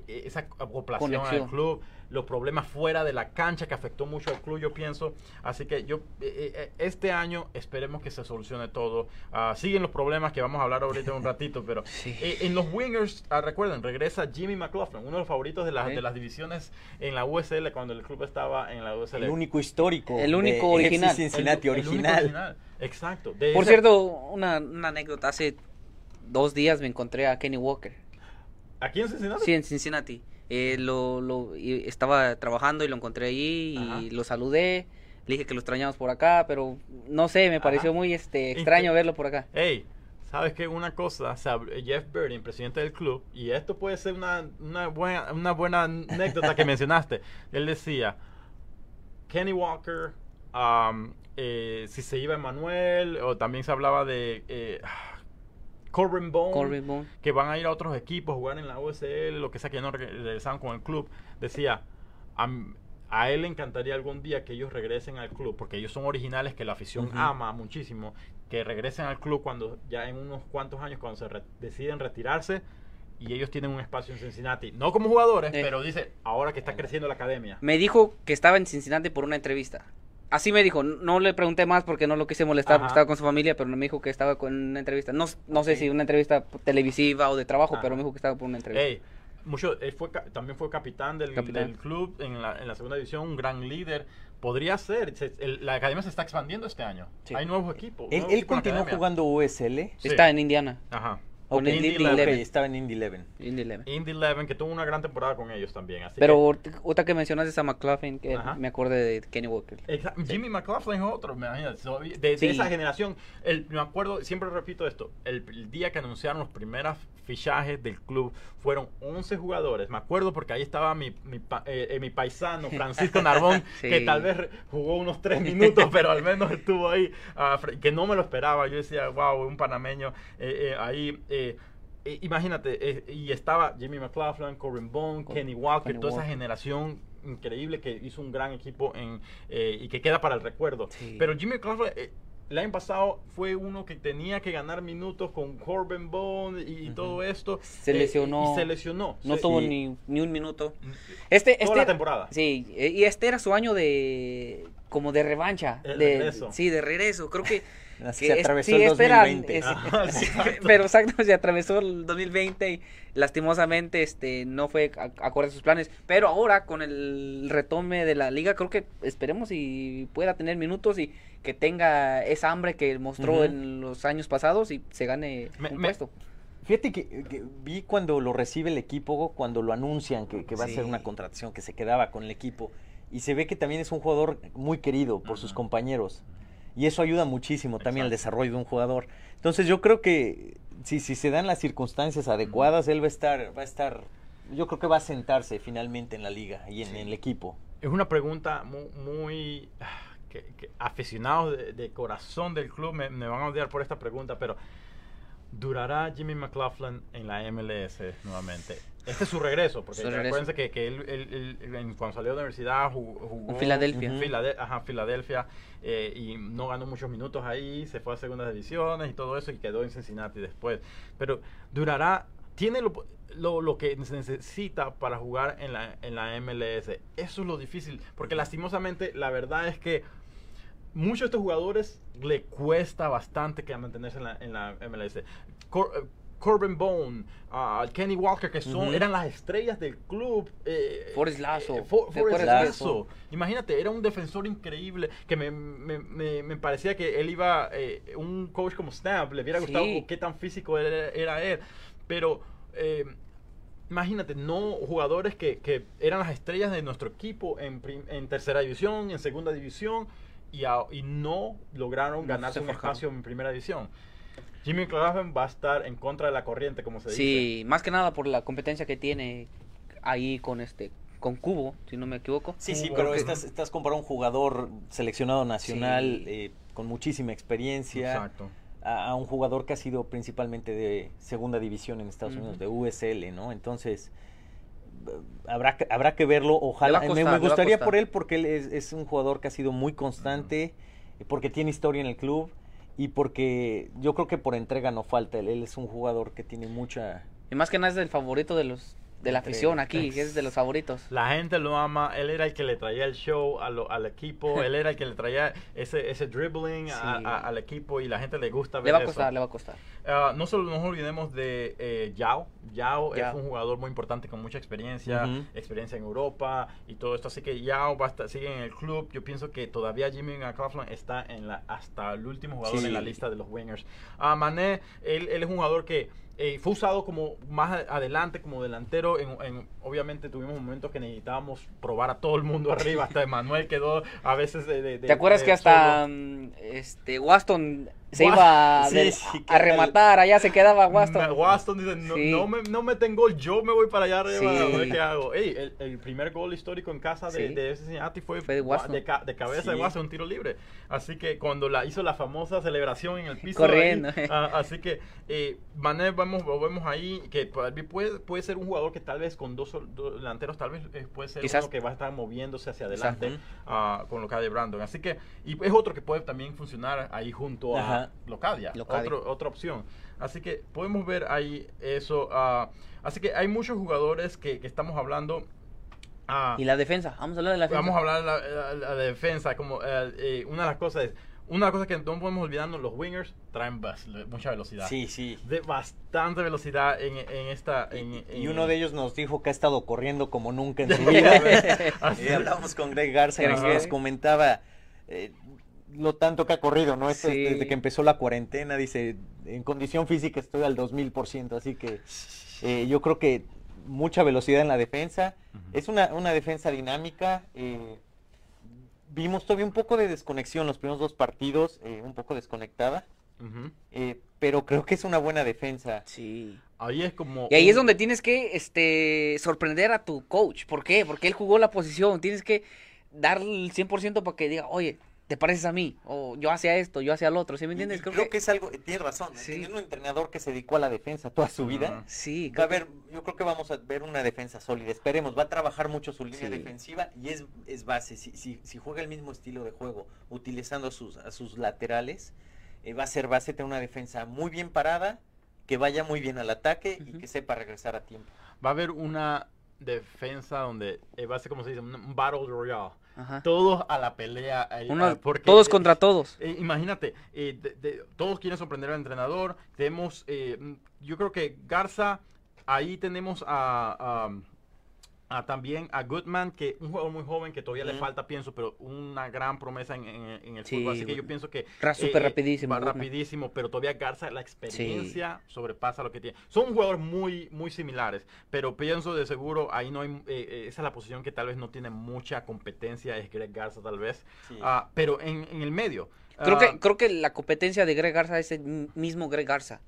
esa acoplación al Conexión. club, los problemas fuera de la cancha que afectó mucho al club, yo pienso. Así que yo eh, eh, este año esperemos que se solucione todo. Ah, siguen los problemas que vamos a hablar ahorita en un <laughs> ratito, pero Sí. eh, en los wingers, ah, recuerden, regresa Jimmy McLaughlin, uno de los favoritos de, las Sí. de las divisiones en la USL cuando el club estaba en la USL. El único histórico. El único de FC original. Cincinnati, El- el único original. Exacto. De Por cierto, una, una anécdota. Hace dos días me encontré a Kenny Walker. ¿Aquí en Cincinnati? Sí, en Cincinnati. Eh, lo, lo- estaba trabajando y lo encontré allí y lo saludé. Le dije que lo extrañamos por acá, pero no sé, me pareció muy este, ¿Y extraño verlo por acá. Hey, ¿sabes qué? Una cosa, Jeff Birding, presidente del club, y esto puede ser una, una, buena, una buena anécdota que <laughs> mencionaste. Él decía, Kenny Walker, um, eh, si se iba Emanuel, o también se hablaba de eh, Corbin Bone, Corbin Bone. que van a ir a otros equipos, jugar en la USL, lo que sea, que no re- regresaban con el club. Decía, "Am- a él le encantaría algún día que ellos regresen al club, porque ellos son originales, que la afición ama muchísimo, que regresen al club cuando ya en unos cuantos años, cuando se re- deciden retirarse, y ellos tienen un espacio en Cincinnati, no como jugadores, Eh. pero dice, ahora que está creciendo la academia. Me dijo que estaba en Cincinnati por una entrevista. Así me dijo, no le pregunté más porque no lo quise molestar Ajá. porque estaba con su familia, pero me dijo que estaba con una entrevista. No, no sé si una entrevista televisiva o de trabajo, Ajá. pero me dijo que estaba por una entrevista. Ey, mucho, él fue, también fue capitán del, Capitán. del club en la, en la segunda división, un gran líder. Podría ser, se- el- la academia se está expandiendo este año. Sí. Hay nuevos equipos. Él, nuevos él equipos en la continuó jugando USL. Sí. Está en Indiana. Ajá. Con Indy Indy ok, Eleven. estaba en Indy Eleven. Indy Eleven. Indy Eleven, que tuvo una gran temporada con ellos también. Así Pero que- ahorita que mencionaste a McLaughlin, que Ajá. me acordé de Kenny Walker. Exa- Jimmy McLaughlin es otro, me imagino, de, de Sí. esa generación. El, me acuerdo, siempre repito esto, el, el día que anunciaron los primeros fichajes del club fueron 11 jugadores. Me acuerdo porque ahí estaba mi, mi, pa- eh, eh, mi paisano Francisco Narbón, <laughs> Sí. que tal vez jugó unos 3 minutos, pero al menos estuvo ahí, ah, fr- que no me lo esperaba. Yo decía, wow, un panameño eh, eh, ahí. Eh, eh, imagínate, eh, y estaba Jimmy McLaughlin, Corbin Bone, Kenny Walker, Kenny toda esa generación increíble que hizo un gran equipo en, eh, y que queda para el recuerdo. Sí. Pero Jimmy McLaughlin, el año pasado fue uno que tenía que ganar minutos con Corbin Bone y, todo esto. Se eh, lesionó. y se lesionó. No Se- tuvo ni, ni un minuto. Mm, Este, Toda este la temporada. Sí, y este era su año de como de revancha, El de regreso. sí, de regreso. Creo que, <laughs> Así que se es- atravesó sí, el este era- 2020. es- Ajá, <laughs> sí, <laughs> exacto. pero exacto, se atravesó el 2020 y lastimosamente este no fue acorde a sus planes, pero ahora con el retome de la liga creo que esperemos y pueda tener minutos y que tenga esa hambre que mostró en los años pasados y se gane Me- un me- puesto. Fíjate que, que vi cuando lo recibe el equipo, cuando lo anuncian que, que va a ser una contratación, que se quedaba con el equipo. Y se ve que también es un jugador muy querido por sus compañeros. Y eso ayuda muchísimo también al desarrollo de un jugador. Entonces yo creo que si, si se dan las circunstancias adecuadas, él va a estar, va a estar, yo creo que va a sentarse finalmente en la liga y en, Sí. el equipo. Es una pregunta muy, muy que, que aficionados de, de corazón del club me, me van a odiar por esta pregunta, pero ¿durará Jimmy McLaughlin en la MLS nuevamente? Este es su regreso, porque Su regreso. acuérdense que, que él, él- él, en- cuando salió de la universidad jugó, En Filadelfia. en Filade- ajá, Filadelfia eh, y no ganó muchos minutos ahí, se fue a segundas divisiones y todo eso y quedó en Cincinnati después. Pero durará, tiene lo, lo, lo que se necesita para jugar en la, en la MLS. Eso es lo difícil, porque lastimosamente la verdad es que muchos de estos jugadores le cuesta bastante que mantenerse en la, en la MLS. Cor- Corbin Bone, ah, Kenny Walker, que son, eran las estrellas del club. Eh, Forrest Lasso. eh, For- ¿Te Forrest Lasso. Imagínate, era un defensor increíble que me, me- me- me parecía que él iba, eh, un coach como Snap, le hubiera gustado Sí. qué tan físico era, era él. Pero eh, imagínate, no jugadores que, que eran las estrellas de nuestro equipo en, prim- en tercera división, en segunda división, y, a- y no lograron No ganarse se un espacio en primera división. Jimmy Clausen va a estar en contra de la corriente, como se dice. Sí, más que nada por la competencia que tiene ahí con este con Cubo, si no me equivoco. Sí, sí, pero que- estás, estás comparando un jugador seleccionado nacional Sí. eh, con muchísima experiencia. Exacto. a, a un jugador que ha sido principalmente de segunda división en Estados. Unidos, de USL, ¿no? Entonces, habrá que, habrá que verlo. Ojalá, me- gustaría por él porque él es, es un jugador que ha sido muy constante, porque tiene historia en el club y porque yo creo que por entrega no falta. Él, él es un jugador que tiene mucha... Y más que nada es el favorito de los de la afición aquí, es de los favoritos. La gente lo ama, él era el que le traía el show a lo- al equipo, <laughs> él era el que le traía ese, ese dribbling a- Sí. a- al equipo y la gente le gusta ver Le va a eso. costar, le va a costar. Ah, no solo nos olvidemos de eh, Yao. Yao es un jugador muy importante con mucha experiencia, experiencia en Europa y todo esto. Así que Yao va a estar, sigue en el club. Yo pienso que todavía Jimmy McLaughlin está en la, hasta el último jugador Sí. en la lista de los wingers. Ah, Mané, él, él es un jugador que eh, fue usado como más adelante, como delantero. En, en- obviamente tuvimos momentos que necesitábamos probar a todo el mundo arriba. Hasta <laughs> Emanuel quedó a veces de... de- ¿Te acuerdas de que hasta mm, este Waston se iba a, Sí, de- sí, a que era el- rematar, allá se quedaba Waston? Waston dice, no, Sí. no, me, no meten gol, yo me voy para allá arriba a ver Sí. qué hago. Ey, el, el primer gol histórico en casa de, Sí. de Cincinnati fue, Fue de de, ca- de cabeza de. Waston, un tiro libre. Así que cuando la hizo la famosa celebración en el piso. Corriendo. ahí, ah, así que eh, Mané, vamos, lo vemos ahí, que puede, puede ser un jugador que tal vez con dos, delanteros, tal vez eh, puede ser Quizás. uno que va a estar moviéndose hacia adelante ah, con Locadia Brandon. Así que, y es otro que puede también funcionar ahí junto a Locadia. Locadia. Otro, otra opción. Así que podemos ver ahí eso. ah, así que hay muchos jugadores que, que estamos hablando. ah, Y la defensa, vamos a hablar de la defensa. vamos a hablar de la, la- la defensa. Como eh, eh, una de las cosas es. Una de las cosas que no podemos olvidarnos, los wingers traen bas- mucha velocidad. Sí, sí. De bastante velocidad en, en esta. en- Y uno de ellos nos dijo que ha estado corriendo como nunca en su <laughs> vida. <laughs> Y hablamos con Greg Garza y nos comentaba eh, lo tanto que ha corrido, ¿no? Esto es Sí. Desde que empezó la cuarentena, dice, en condición física estoy al 2000%, así que eh, yo creo que mucha velocidad en la defensa. Es una, una defensa dinámica. eh, vimos todavía un poco de desconexión los primeros dos partidos, eh, un poco desconectada, eh, pero creo que es una buena defensa. Sí. Ahí es como. Y ahí es donde tienes que este sorprender a tu coach. ¿Por qué? Porque él jugó la posición. Tienes que darle el 100% para que diga, oye, te pareces a mí, o yo hacía esto, yo hacía lo otro, ¿sí me entiendes? Creo, que... es algo, tienes razón, Sí. teniendo un entrenador que se dedicó a la defensa toda su vida. Sí, va a que- ver, yo creo que vamos a ver una defensa sólida, esperemos, va a trabajar mucho su línea Sí. defensiva y es, es base, si, si, si juega el mismo estilo de juego, utilizando a sus, a sus laterales, eh, va a ser base, tener una defensa muy bien parada, que vaya muy bien al ataque y que sepa regresar a tiempo. Va a haber una defensa donde eh, va a ser como se dice, un, un battle royale. Ajá. Todos a la pelea. eh, Uno- eh, porque, todos eh, contra todos. Eh, imagínate, eh, de- de- todos quieren sorprender al entrenador. Tenemos, yo creo que Garza, ahí tenemos a, a- a también a Goodman, que un jugador muy joven que todavía le falta, pienso, pero una gran promesa en, en- en el Sí, fútbol. Así que yo pienso que Ra- súper eh, rapidísimo, va rapidísimo, pero todavía Garza la experiencia sobrepasa lo que tiene. Son jugadores muy muy similares, pero pienso de seguro ahí no hay eh, eh, esa es la posición que tal vez no tiene mucha competencia es Greg Garza tal vez, Sí. Ah, pero en, en el medio. Creo ah, que, creo que la competencia de Greg Garza es el mismo Greg Garza.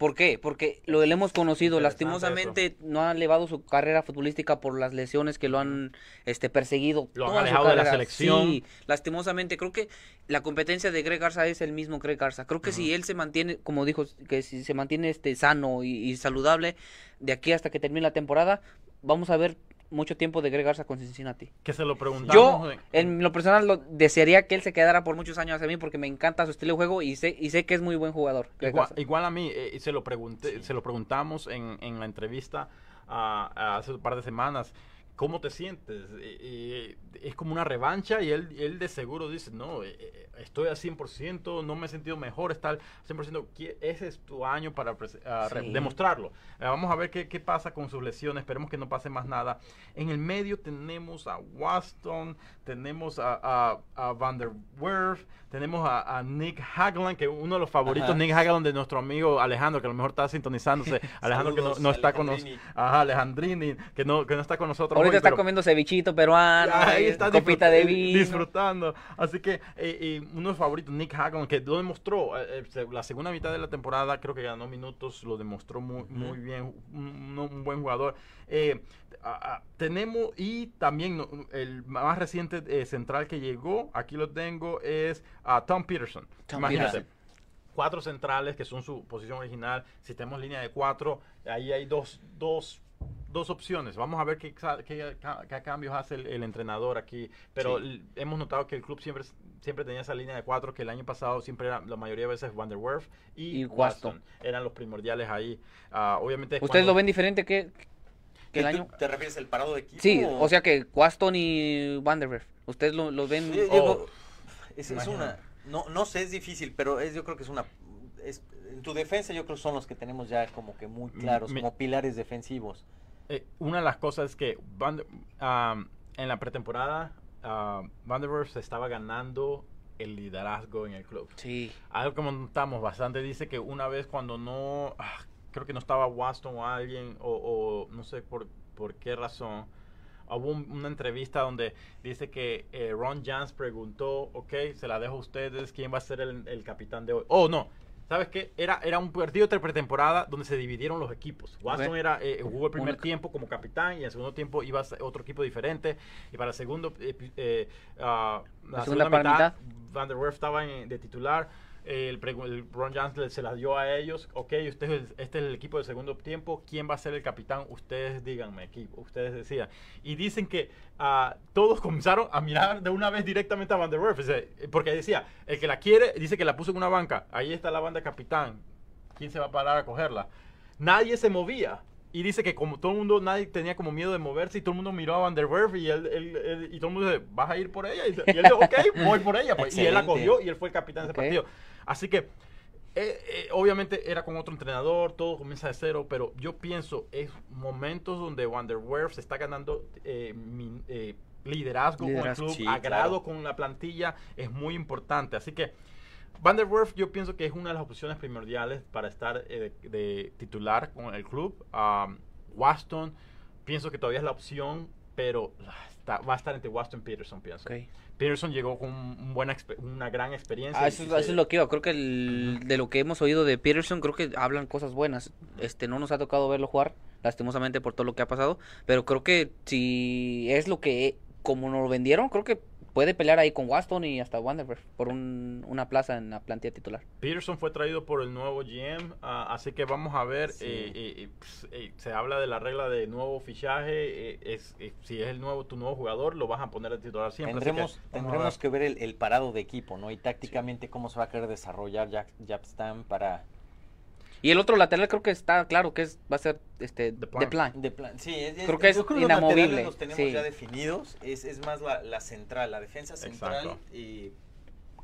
¿Por qué? Porque lo hemos conocido, lastimosamente no ha elevado su carrera futbolística por las lesiones que lo han este perseguido. Lo han alejado de la selección. Sí, lastimosamente creo que la competencia de Greg Garza es el mismo Greg Garza. Creo que si él se mantiene, como dijo, que si se mantiene este sano y, y saludable de aquí hasta que termine la temporada, vamos a ver mucho tiempo de Greg Garza con Cincinnati. que se lo Yo, preguntamos. en- en lo personal, lo, desearía que él se quedara por muchos años a mí porque me encanta su estilo de juego y sé, y sé que es muy buen jugador. Greg Igual, Garza. igual a mí, eh, se lo pregunté, Sí. se lo preguntamos en, en la entrevista ah, hace un par de semanas. ¿Cómo te sientes? Eh, eh, es como una revancha y él, él de seguro dice, no, eh, eh, estoy al 100%, no me he sentido mejor, está al 100%, qui- ese es tu año para Sí. demostrarlo. Eh, vamos a ver qué, qué pasa con sus lesiones, esperemos que no pase más nada. En el medio tenemos a Waston, tenemos a, a, a Van der Werf, tenemos a, a Nick Hagland, que es uno de los favoritos, Ajá. Nick Hagland de nuestro amigo Alejandro, que a lo mejor está sintonizándose. <laughs> Alejandro que no, Saludos, no está con nosotros. Alejandrini. Que no, que no está con nosotros. Ahorita está pero- comiendo cevichito peruano, Ah, ahí está copita de eh, vino. disfrutando. Así que eh, uno de los favoritos, Nick Hagland, que lo demostró eh, eh, la segunda mitad de la temporada, creo que ganó minutos, lo demostró muy, muy bien, un, buen jugador. Eh, a- a- tenemos y también el más reciente eh, central que llegó, aquí lo tengo, es a Tom Peterson. Tom Imagínate. Peterson. Cuatro centrales que son su posición original. Si tenemos línea de cuatro, ahí hay dos, dos, dos opciones. Vamos a ver qué, qué qué cambios hace el, el entrenador aquí. Pero Sí. hemos notado que el club siempre, siempre tenía esa línea de cuatro, que el año pasado siempre era la mayoría de veces Van der Werf y, Y Waston. Waston. Eran los primordiales ahí. Ah, obviamente. ¿Ustedes cuando- lo ven diferente que, que el ¿Tú año? ¿Te refieres al parado de equipo? Sí, o sea que Waston y Vanderwerf. ¿Ustedes lo, lo ven? Oh. creo- es, una, no, no sé, es difícil, pero es, yo creo que es una, es- en tu defensa yo creo que son los que tenemos ya como que muy claros, Mi- como pilares defensivos. Eh, una de las cosas es que Van am, en la pretemporada Van der Werf se estaba ganando el liderazgo en el club. Sí. Algo que montamos bastante dice que una vez cuando no, ah, creo que no estaba Waston o alguien, o, o no sé por, por qué razón, hubo un- una entrevista donde dice que eh, Ron Jans preguntó, ok, se la dejo a ustedes, ¿quién va a ser el, el capitán de hoy? Oh, no. ¿Sabes qué? Era, era un partido de pretemporada donde se dividieron los equipos. Waston Ok. era, eh, jugó el primer Una- tiempo como capitán y en el segundo tiempo iba a ser otro equipo diferente. Y para el segundo, eh, eh, ah, la, La segunda, segunda para mitad, mitad. Van der Werf estaba en- de titular. El, el Ron le- se la dio a ellos. Ok, usted, es el- este es el equipo del segundo tiempo. ¿Quién va a ser el capitán? Ustedes díganme, equipo. Ustedes decían. Y dicen que ah, todos comenzaron a mirar de una vez directamente a Van der Werf. Porque decía, el que la quiere, dice que la puso en una banca. Ahí está la banda capitán. ¿Quién se va a parar a cogerla? Nadie se movía. Y dice que como todo el mundo, nadie tenía como miedo de moverse y todo el mundo miró a Van der Werf y él, él- él- y todo el mundo dice, ¿vas a ir por ella? Y, y él dijo, ok, <laughs> voy por ella. Pues. Y él la cogió y él fue el capitán de ese partido. Así que, eh, eh, obviamente era con otro entrenador, todo comienza de cero, pero yo pienso, es momentos donde Van der Werf se está ganando eh, min- eh, liderazgo, Liderazgo, con el club, sí, agrado claro. con la plantilla, es muy importante. Así que Van der Werf yo pienso que es una de las opciones primordiales para estar eh, de, de titular con el club. Um, Waston, pienso que todavía es la opción, pero está- va a estar entre Waston y Peterson, pienso. Ok. Peterson llegó con un buena expe- una gran experiencia. Ah, eso, se- es lo que iba. Creo que el- de lo que hemos oído de Peterson, creo que hablan cosas buenas. Este, no nos ha tocado verlo jugar, lastimosamente por todo lo que ha pasado. Pero creo que si es lo que, como nos lo vendieron, creo que puede pelear ahí con Waston y hasta Wanderberg por un- una plaza en la plantilla titular. Peterson fue traído por el nuevo GM, ah, así que vamos a ver. Sí. eh, eh, eh, ps- eh, se habla de la regla de nuevo fichaje. eh, es, eh, si es el nuevo tu nuevo jugador, lo vas a poner de titular siempre. así que Tendremos, tendremos ver. que ver el, el parado de equipo, ¿no? Y tácticamente cómo se va a querer desarrollar Jack, Stam para... Y el otro lateral creo que está claro que es va a ser este De plan. plan. De plan, sí, es- Creo que es yo los inamovible, laterales los tenemos sí. ya definidos. Es, es más la, la central, la defensa central Exacto. y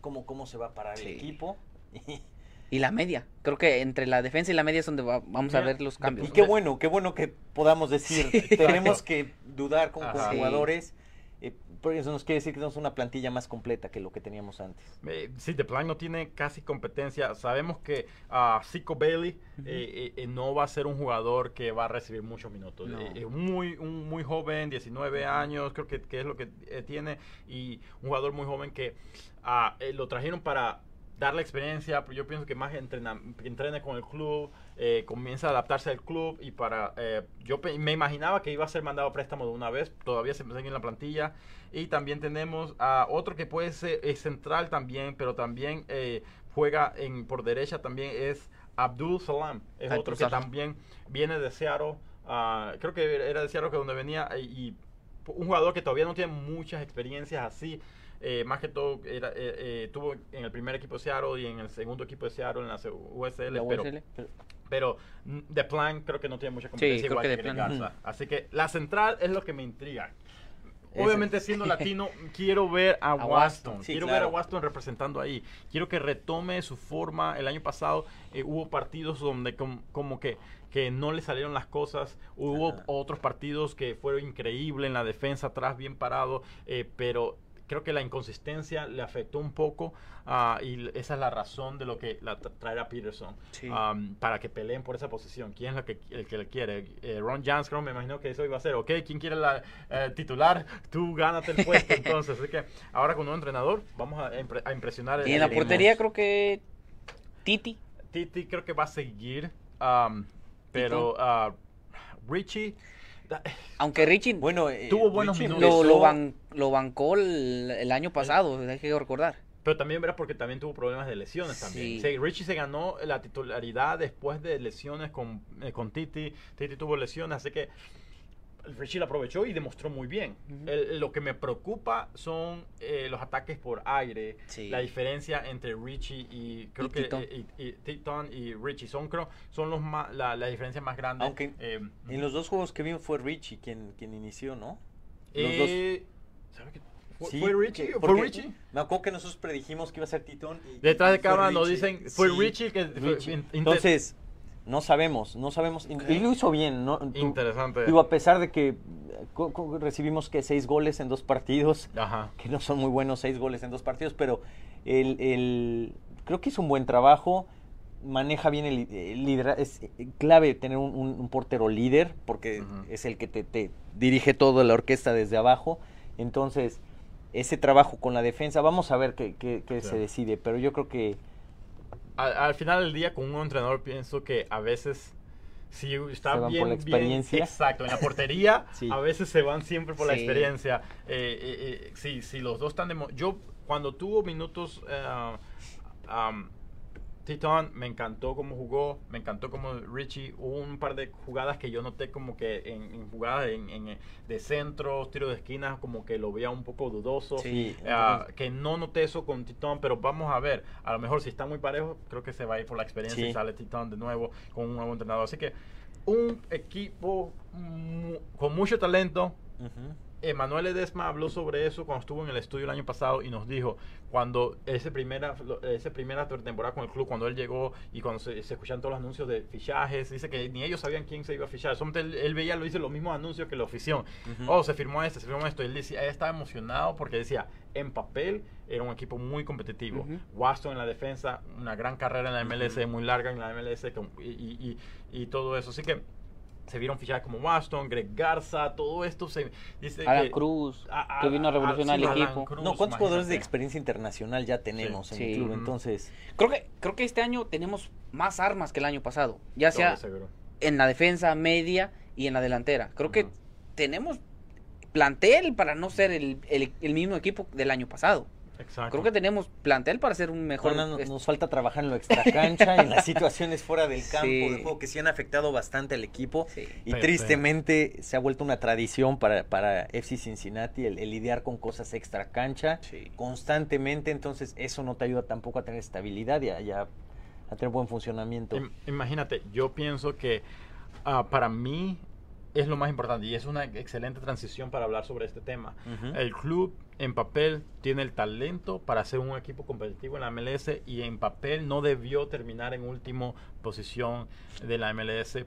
cómo, cómo se va a parar Sí. el equipo. <laughs> Y, la media. Creo que entre la defensa y la media es donde va- vamos a ver los cambios. y qué bueno, qué bueno que podamos decir. <laughs> Sí. Tenemos que dudar con, con jugadores. Por eso nos quiere decir que tenemos una plantilla más completa que lo que teníamos antes. Eh, sí, The Plan no tiene casi competencia. Sabemos que a Zico Bailey eh, eh, eh, no va a ser un jugador que va a recibir muchos minutos. No. Eh, muy, un muy joven, 19 años, creo que, que es lo que tiene. Y un jugador muy joven que ah, lo trajeron para darle experiencia. Pero yo pienso que más entrena, entrene con el club, eh, comienza a adaptarse al club. Y para. eh, yo me imaginaba que iba a ser mandado a préstamo de una vez. Todavía se sigue en la plantilla. Y también tenemos a otro que puede ser es central también, pero también eh, juega en por derecha también es Abdul Salam. Es Abdul otro que también viene de Seattle. ah, creo que era de Seattle que donde venía y un jugador que todavía no tiene muchas experiencias así. Eh, más que todo era, eh, eh, tuvo en el primer equipo de Seattle y en el segundo equipo de Seattle en la USL, La pero, pero mm, The Plan creo que no tiene mucha competencia igual que. Así que la central es lo que me intriga. Obviamente siendo latino, <laughs> quiero ver a, A Waston. Waston. Sí, quiero claro. ver a Waston representando ahí. Quiero que retome su forma. El año pasado eh, hubo partidos donde com- como que, que no le salieron las cosas. Hubo Ajá. otros partidos que fueron increíbles en la defensa, atrás bien parado. eh, pero creo que la inconsistencia le afectó un poco. ah, y esa es la razón de lo que la tra- traer a Peterson. Sí. um, para que peleen por esa posición. ¿Quién es la que, el que le quiere? Eh, Ron Janscrom, me imagino que eso iba a ser, ok, ¿quién quiere la eh, titular? Tú gánate el puesto. <laughs> Entonces, así que ahora con un entrenador, vamos a, impre- a impresionar. y en la el- portería creo que Titi. Titi creo que va a seguir, um, pero ah, Richie, Aunque Richie Bueno, eh, Tuvo buenos Richie minutos. lo, lo, ban- lo bancó el, el año pasado, hay que recordar. pero también verás porque también tuvo problemas de lesiones también. Sí. Sí, Richie se ganó la titularidad después de lesiones con, eh, con Titi. Titi tuvo lesiones, así que Richie la aprovechó y demostró muy bien. El- lo que me preocupa son eh, los ataques por aire. Sí. La diferencia entre Richie y creo Y que Titon. eh, y, y Titon y Richie son creo son los más la, la diferencia más grande. Aunque Eh, En los dos juegos que vimos fue Richie quien, quien inició, ¿no? Los eh, ¿sabe qué? ¿Fue, Sí, fue Richie? ¿Fue Richie? Me acuerdo que nosotros predijimos que iba a ser Titón. y- Detrás de cámara nos dicen fue Sí, Richie que Richie. Entonces, no sabemos, no sabemos. Y- lo hizo bien, ¿no? Interesante. Digo, a pesar de que recibimos que seis goles en dos partidos, Ajá. que no son muy buenos seis goles en dos partidos, pero el, el- creo que hizo un buen trabajo, maneja bien el, el lidera- es eh, clave tener un, un- un portero líder, porque es el que te, te dirige toda la orquesta desde abajo, entonces ese trabajo con la defensa, vamos a ver qué, qué- qué Sí. se decide, pero yo creo que al, al final del día, con un entrenador, pienso que a veces, si está van por bien, la bien- experiencia. exacto, en la portería, <laughs> Sí. a veces se van siempre por la Sí. experiencia. Eh, eh, eh, si, si los dos están de... Yo, cuando tuvo minutos... um, Titon me encantó cómo jugó, me encantó como Richie, hubo un par de jugadas que yo noté como que en, en jugadas en, en, de centro, tiro de esquina, como que lo veía un poco dudoso. Sí, Ah, que no noté eso con Titón, pero vamos a ver. A lo mejor si está muy parejo, creo que se va a ir por la experiencia Sí. y sale Titón de nuevo con un nuevo entrenador. Así que un equipo mu- con mucho talento. ujú, Emanuel Edesma habló sobre eso cuando estuvo en el estudio el año pasado y nos dijo cuando ese primera ese primera temporada con el club cuando él llegó y cuando se, se escuchan todos los anuncios de fichajes dice que ni ellos sabían quién se iba a fichar. Solamente él, él veía lo dice los mismos anuncios que la oficina ujú. oh se firmó este se firmó esto. Él decía él estaba emocionado porque decía en papel era un equipo muy competitivo. Ujú. Waston en la defensa una gran carrera en la MLS muy larga en la MLS con- y, y- y- y todo eso. Así que se vieron fichajes como Waston, Greg Garza, todo esto se dice Alan que- Cruz, a- a- que vino a revolucionar sí, el equipo. Cruz, No, ¿cuántos jugadores de experiencia internacional ya tenemos en Sí. el club? Entonces, Creo que, creo que este año tenemos más armas que el año pasado, ya sea seguro. en la defensa media y en la delantera. Creo que Ujú. tenemos plantel para no ser el, el- el mismo equipo del año pasado. Exacto. Creo que tenemos plantel para ser un mejor. No, no, est- nos falta trabajar en lo extracancha, en las situaciones fuera del campo Sí. de juego que sí han afectado bastante al equipo. Sí. Y Pero- tristemente se ha vuelto una tradición para, para FC Cincinnati el, el lidiar con cosas extra cancha Sí. constantemente, entonces eso no te ayuda tampoco a tener estabilidad y a, y a- a tener buen funcionamiento. Im- Imagínate, yo pienso que ah, para mí es lo más importante y es una excelente transición para hablar sobre este tema. El club en papel tiene el talento para ser un equipo competitivo en la MLS y en papel no debió terminar en última posición de la MLS.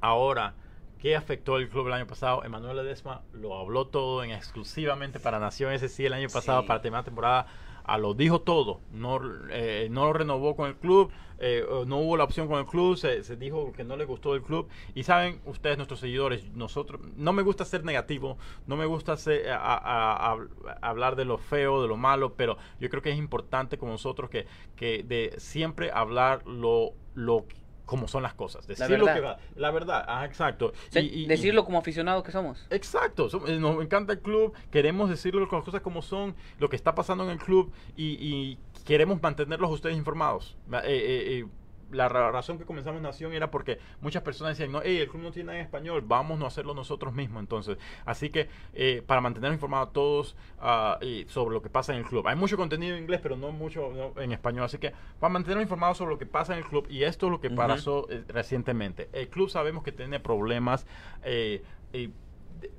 Ahora, ¿qué afectó el club el año pasado? Emanuel Ledesma lo habló todo en exclusivamente para Nación SC el año pasado Sí. para terminar la temporada. A lo dijo todo, no, eh, no lo renovó con el club, eh, no hubo la opción con el club, se, se dijo que no le gustó el club. Y saben ustedes, nuestros seguidores, nosotros, no me gusta ser negativo, no me gusta ser- a- hablar de lo feo, de lo malo, pero yo creo que es importante como nosotros que, que de siempre hablar lo, lo como son las cosas, decir lo verdad. que va, la verdad, ah, exacto. Y- y- y- decirlo como aficionado que somos. Exacto, eh, nos encanta el club, queremos decirle con las cosas como son, lo que está pasando en el club y, y queremos mantenerlos a ustedes informados. Ma- eh, eh, eh, la ra- razón que comenzamos Nación era porque muchas personas decían, no, "Ey, el club no tiene nada en español, vamos a hacerlo nosotros mismos. Entonces, así que eh, para mantener informados a todos ah, y sobre lo que pasa en el club. Hay mucho contenido en inglés, pero no mucho no, en español. Así que para mantener informados sobre lo que pasa en el club, y esto es lo que pasó eh, recientemente. El club sabemos que tiene problemas. eh,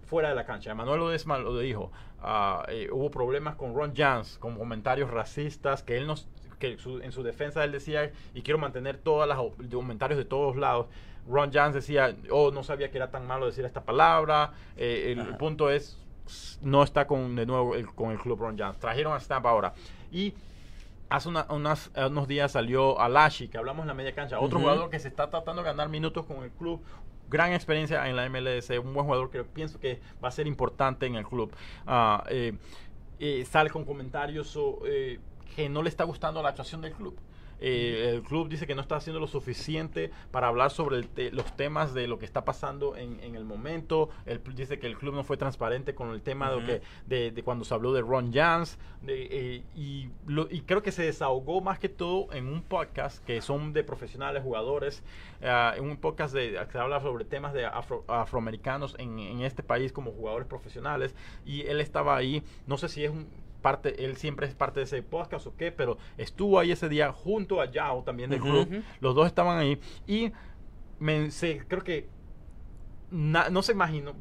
fuera de la cancha. Manuel Odesma lo dijo. eh, hubo problemas con Ron Jans, con comentarios racistas que él nos que su- en su defensa él decía y quiero mantener todos los comentarios de todos lados. Ron Jans decía, oh, no sabía que era tan malo decir esta palabra. Eh, el, punto es, no está con de nuevo el- con el club Ron Jans. Trajeron a Stamp ahora. Y hace una- unas, unos días salió Alashi, que hablamos en la media cancha, otro jugador que se está tratando de ganar minutos con el club. Gran experiencia en la MLS, un buen jugador que pienso que va a ser importante en el club. Eh, eh, sale con comentarios so- eh, que no le está gustando la actuación del club. Eh, el club dice que no está haciendo lo suficiente para hablar sobre el te- los temas de lo que está pasando en, en el momento. Él dice que el club no fue transparente con el tema de, cuando se habló de Ron Jans. de, eh, y, lo- y creo que se desahogó más que todo en un podcast que son de profesionales, jugadores. ah, en un podcast de, que habla sobre temas de afro- afroamericanos en, en este país como jugadores profesionales. Y él estaba ahí. No sé si es un parte, él siempre es parte de ese podcast o qué, pero estuvo ahí ese día junto a Yao también del Ujú. club. Los dos estaban ahí y me, se- creo que na- no se imaginó.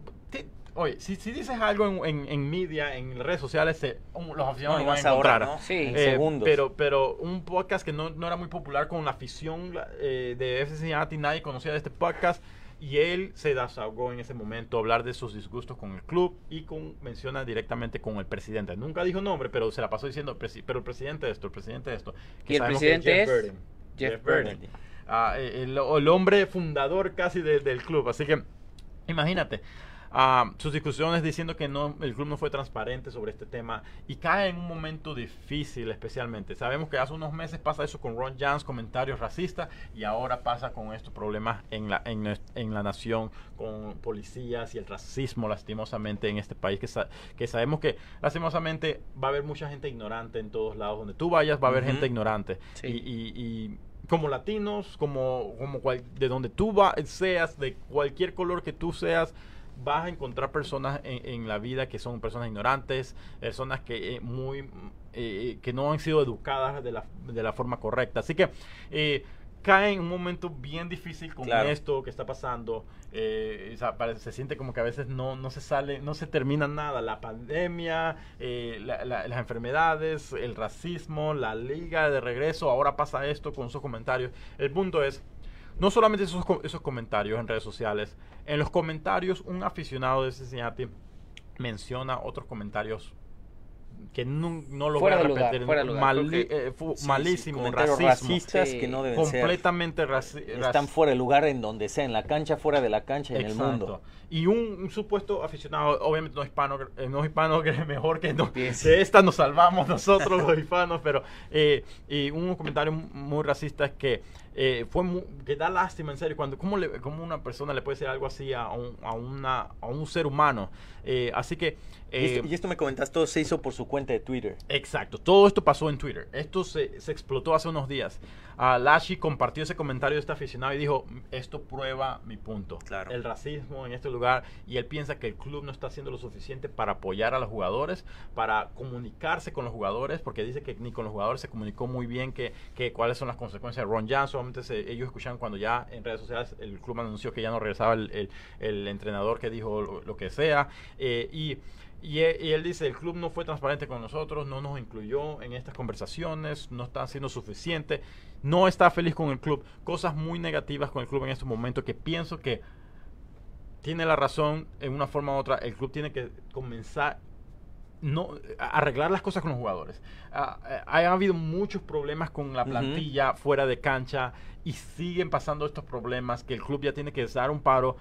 Oye, si, si dices algo en, en, en media, en redes sociales, se- los aficionados No, van a ahora, encontrar. ¿no? Sí. En Eh, segundos. pero, pero un podcast que no, no era muy popular con la afición eh, de FC Cincinnati, nadie conocía de este podcast. Y él se desahogó en ese momento a hablar de sus disgustos con el club y con, menciona directamente con el presidente. Nunca dijo nombre, pero se la pasó diciendo, "Presi- pero el presidente de esto, el presidente de esto. Que ¿Y el sabemos que presidente Jeff es? Burden. Jeff Burden. Ah, el, el hombre fundador casi de- del club. Así que imagínate. Ah, sus discusiones diciendo que no el club no fue transparente sobre este tema y cae en un momento difícil especialmente. Sabemos que hace unos meses pasa eso con Ron Jans, comentarios racistas y ahora pasa con estos problemas en la, en, en la nación con policías y el racismo lastimosamente en este país que, sa- que sabemos que lastimosamente va a haber mucha gente ignorante en todos lados. Donde tú vayas va a haber gente ignorante. Sí. Y, y- y como latinos, como, como cual- de donde tú va- seas, de cualquier color que tú seas, vas a encontrar personas en, en la vida que son personas ignorantes, personas que eh, muy eh, que no han sido educadas de la, de la forma correcta. Así que eh, cae en un momento bien difícil con Claro. esto que está pasando. eh, o sea, parece- se siente como que a veces no, no se sale, no se termina nada. La pandemia, eh, la- la- las enfermedades, el racismo, la liga de regreso, ahora pasa esto con sus comentarios. El punto es, no solamente esos, esos comentarios en redes sociales, en los comentarios un aficionado de Cincinnati menciona otros comentarios que no, no lo Fuera voy a repetir. eh, Sí, malísimo, racismo. racistas Sí. que no deben ser. completamente Están fuera de lugar en donde sea, en la cancha, fuera de la cancha, en el mundo. Y un, un supuesto aficionado, obviamente no hispano, eh, no hispano que es mejor que no. De esta nos salvamos nosotros los hispanos, pero eh, y un comentario muy racista es que eh, fue mu- que da lástima, en serio, cuando cómo, le, cómo una persona le puede decir algo así a un, a una, a un ser humano. Eh, así que... Y eh, esto, y esto me comentas, todo se hizo por su cuenta de Twitter. Exacto, todo esto pasó en Twitter. Esto se, se explotó hace unos días. Ah, Lashy compartió ese comentario de este aficionado y dijo, esto prueba mi punto. Claro. El racismo en este lugar. Y él piensa que el club no está haciendo lo suficiente para apoyar a los jugadores, para comunicarse con los jugadores, porque dice que ni con los jugadores se comunicó muy bien que, que cuáles son las consecuencias de Ron Johnson. Solamente se- ellos escucharon cuando ya en redes sociales el club anunció que ya no regresaba el, el- el entrenador que dijo lo, lo que sea. Eh, y y él, y él dice, el club no fue transparente con nosotros, no nos incluyó en estas conversaciones, no está haciendo suficiente, no está feliz con el club. Cosas muy negativas con el club en este momento que pienso que tiene la razón en una forma u otra. El club tiene que comenzar no a- arreglar las cosas con los jugadores. Ah, eh, ha habido muchos problemas con la plantilla fuera de cancha y siguen pasando estos problemas que el club ya tiene que dar un paro.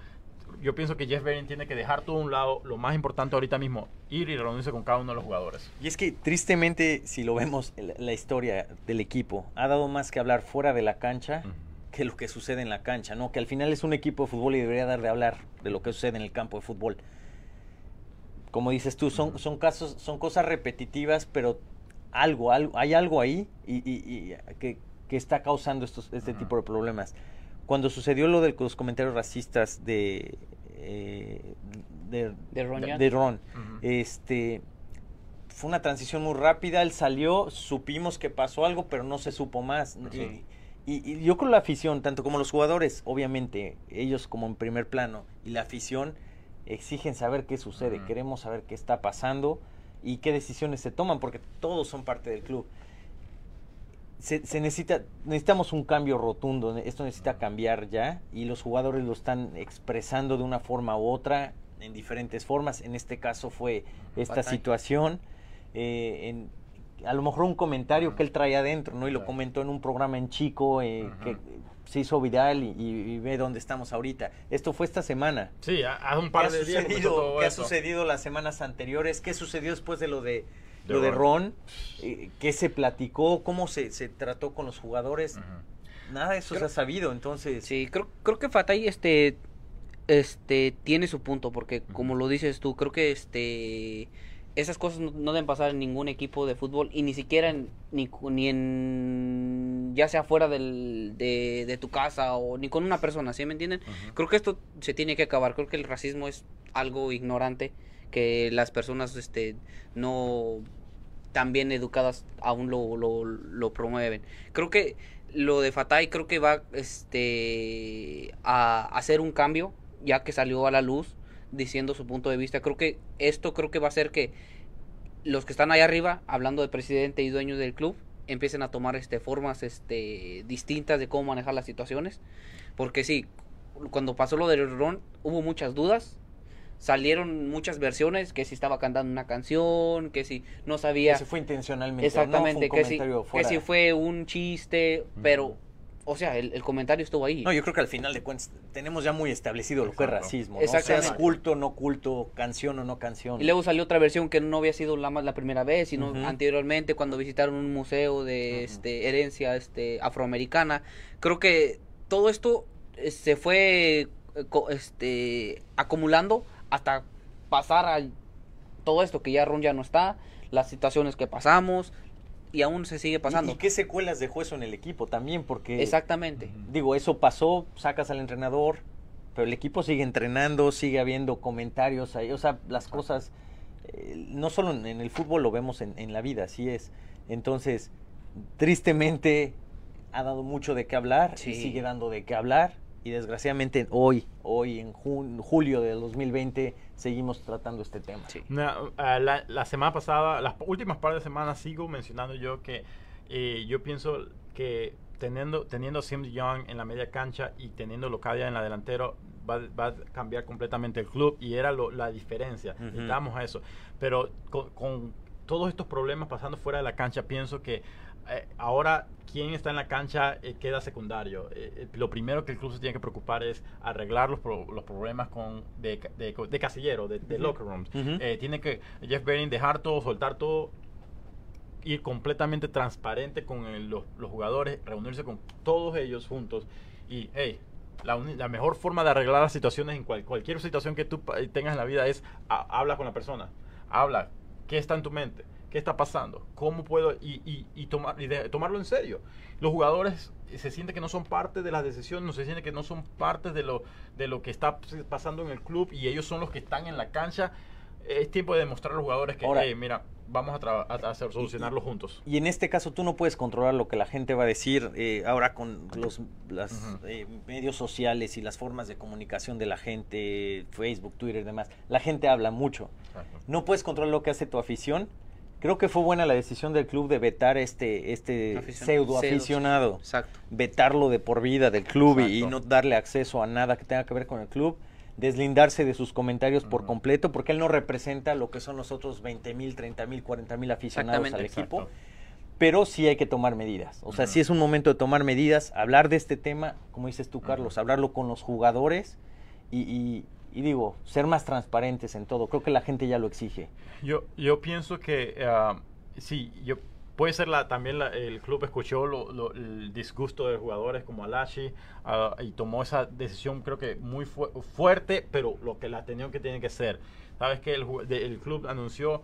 Yo pienso que Jeff Berrin tiene que dejar todo a un lado. Lo más importante ahorita mismo, ir y reunirse con cada uno de los jugadores. Y es que tristemente, si lo vemos, la, historia del equipo ha dado más que hablar fuera de la cancha que lo que sucede en la cancha, ¿no? Que al final es un equipo de fútbol y debería dar de hablar de lo que sucede en el campo de fútbol. Como dices tú, son, son casos, son cosas repetitivas, pero algo, algo hay algo ahí y, y- y que, que está causando estos, este Ujú. tipo de problemas. Cuando sucedió lo de los comentarios racistas de, eh, de, De Ron de este fue una transición muy rápida, él salió, supimos que pasó algo, pero no se supo más. Sí. Y, y- y yo creo la afición, tanto como los jugadores, obviamente, ellos como en primer plano, y la afición exigen saber qué sucede, queremos saber qué está pasando y qué decisiones se toman, porque todos son parte del club. Se, se necesita, necesitamos un cambio rotundo, esto necesita cambiar ya, y los jugadores lo están expresando de una forma u otra, en diferentes formas. En este caso fue esta Batalla. situación. eh, en, a lo mejor un comentario que él traía adentro, ¿no? Y lo comentó en un programa en Chico eh, que se hizo viral y, y- y ve dónde estamos ahorita. Esto fue esta semana. Sí, ha- hace un ¿Qué par de días qué ha sucedido las semanas anteriores? ¿Qué sucedió después de lo de, De lo de Ron. Ron? Eh, ¿Qué se platicó? ¿Cómo se, se trató con los jugadores? Nada de eso Creo- se ha sabido, entonces... Sí, creo, creo que Fatay este, este, tiene su punto, porque como lo dices tú, creo que este, esas cosas no, no deben pasar en ningún equipo de fútbol y ni siquiera en, ni, cu- ni en, ya sea fuera del, de, de tu casa o ni con una persona, ¿sí me entienden? Creo que esto se tiene que acabar, creo que el racismo es algo ignorante, que las personas este, no tan bien educadas aún lo, lo, promueven. Creo que lo de Fatay creo que va este a hacer un cambio ya que salió a la luz diciendo su punto de vista. Creo que esto creo que va a hacer que los que están ahí arriba, hablando de presidente y dueños del club, empiecen a tomar este formas este distintas de cómo manejar las situaciones, porque sí, cuando pasó lo del Ron hubo muchas dudas, salieron muchas versiones que si estaba cantando una canción, que si no que sabía se fue intencionalmente. exactamente, no fue que un si que si fue un chiste, pero o sea, el, el comentario estuvo ahí. No, yo creo que al final de cuentas tenemos ya muy establecido lo que es racismo. ¿no? Exactamente. Seas culto, no culto, canción o no canción. Y luego salió otra versión que no había sido la más la primera vez, sino anteriormente cuando visitaron un museo de este herencia este afroamericana. Creo que todo esto eh, se fue eh, este acumulando hasta pasar a todo esto que ya Ron ya no está, las situaciones que pasamos y aún se sigue ¿Y- pasando. ¿Y, qué secuelas dejó eso en el equipo también? Porque, Exactamente. Digo, eso pasó, sacas al entrenador, pero el equipo sigue entrenando, sigue habiendo comentarios ahí. O sea, las cosas, eh, no solo en, en el fútbol, lo vemos en, en la vida, así es. Entonces, tristemente, ha dado mucho de qué hablar y sigue dando de qué hablar. Y desgraciadamente hoy, hoy en jun- julio de 2020, seguimos tratando este tema. Sí. Ah, la, la semana pasada, las últimas par de semanas sigo mencionando yo que eh, yo pienso que teniendo, teniendo a Sims Young en la media cancha y teniendo Locadia en la delantera va, va a cambiar completamente el club y era lo- la diferencia. Ujú. Necesitamos eso. Pero con, con todos estos problemas pasando fuera de la cancha, pienso que eh, ahora quien está en la cancha eh, queda secundario. Eh, eh, lo primero que el club se tiene que preocupar es arreglar los, pro- los problemas con de, ca- de, de casillero, de, locker rooms. Eh, tiene que Jeff Bering dejar todo, soltar todo ir completamente transparente con el- los, los jugadores, reunirse con todos ellos juntos y, hey, la, uni- la mejor forma de arreglar las situaciones en cual- cualquier situación que tú tengas en la vida es a- habla con la persona, habla, ¿qué está en tu mente? ¿Qué está pasando? ¿Cómo puedo? Y, y, y tomar, y de- tomarlo en serio. Los jugadores se sienten que no son parte de las decisiones, no se sienten que no son parte de lo, de lo que está pasando en el club y ellos son los que están en la cancha. Es tiempo de demostrar a los jugadores que, Ahora- "Hey, mira, vamos a, a hacer, solucionarlo juntos. Y en este caso tú no puedes controlar lo que la gente va a decir eh, ahora con los las, Ujú. eh, medios sociales y las formas de comunicación de la gente, Facebook, Twitter y demás. La gente habla mucho. No puedes controlar lo que hace tu afición. Creo que fue buena la decisión del club de vetar este, este Aficionado. pseudo aficionado. Exacto. Vetarlo de por vida del club y, no darle acceso a nada que tenga que ver con el club. Deslindarse de sus comentarios por completo porque él no representa lo que son los otros 20 mil, 30 mil, 40 mil aficionados al equipo Exacto. pero sí hay que tomar medidas. O sea, sí es un momento de tomar medidas, hablar de este tema, como dices tú, Carlos, hablarlo con los jugadores y, y- y digo, ser más transparentes en todo. Creo que la gente ya lo exige. Yo, yo pienso que ah, sí, yo puede ser la, también la- el club escuchó lo- lo- el disgusto de jugadores como Alashi ah, y tomó esa decisión creo que muy fu- fuerte, pero lo que la tenían que tiene que ser. Sabes que el, de- el club anunció,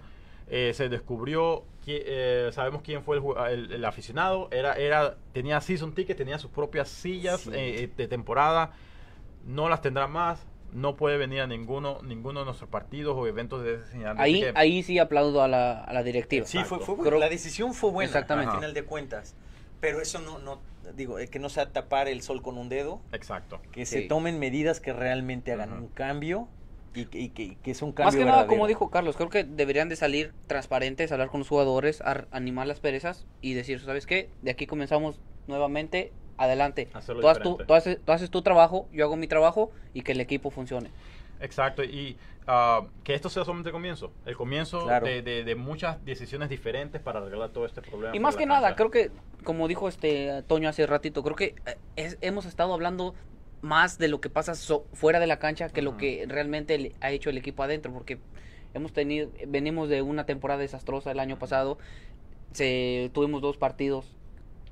eh, se descubrió, qui- eh, sabemos quién fue el, el- el aficionado, era, era, tenía season ticket, tenía sus propias sillas Sí. eh, de temporada, no las tendrá más. No puede venir a ninguno, ninguno de nuestros partidos o eventos de ese señal. Ahí, que- ahí sí aplaudo a la, a la directiva. Sí, fue, fue Creo- buena. La decisión fue buena, Exactamente. al final de cuentas. Pero eso no, no digo, eh, que no sea tapar el sol con un dedo, Exacto. que Sí. se tomen medidas que realmente hagan un cambio y, que- y que, que es un cambio Más que nada, como dijo Carlos, creo que deberían de salir transparentes, hablar con los jugadores, ar- animar las perezas y decir, ¿sabes qué? De aquí comenzamos nuevamente, adelante. Tú, tu- haces, tú haces tu trabajo, yo hago mi trabajo y que el equipo funcione. Exacto. Y ah, que esto sea solamente el comienzo. El comienzo Claro. de, de- de muchas decisiones diferentes para arreglar todo este problema. Y más que nada, creo que, como dijo este Toño hace ratito, creo que eh, es- hemos estado hablando más de lo que pasa so- fuera de la cancha que lo que realmente le- ha hecho el equipo adentro, porque hemos tenido, venimos de una temporada desastrosa el año pasado, se, tuvimos dos partidos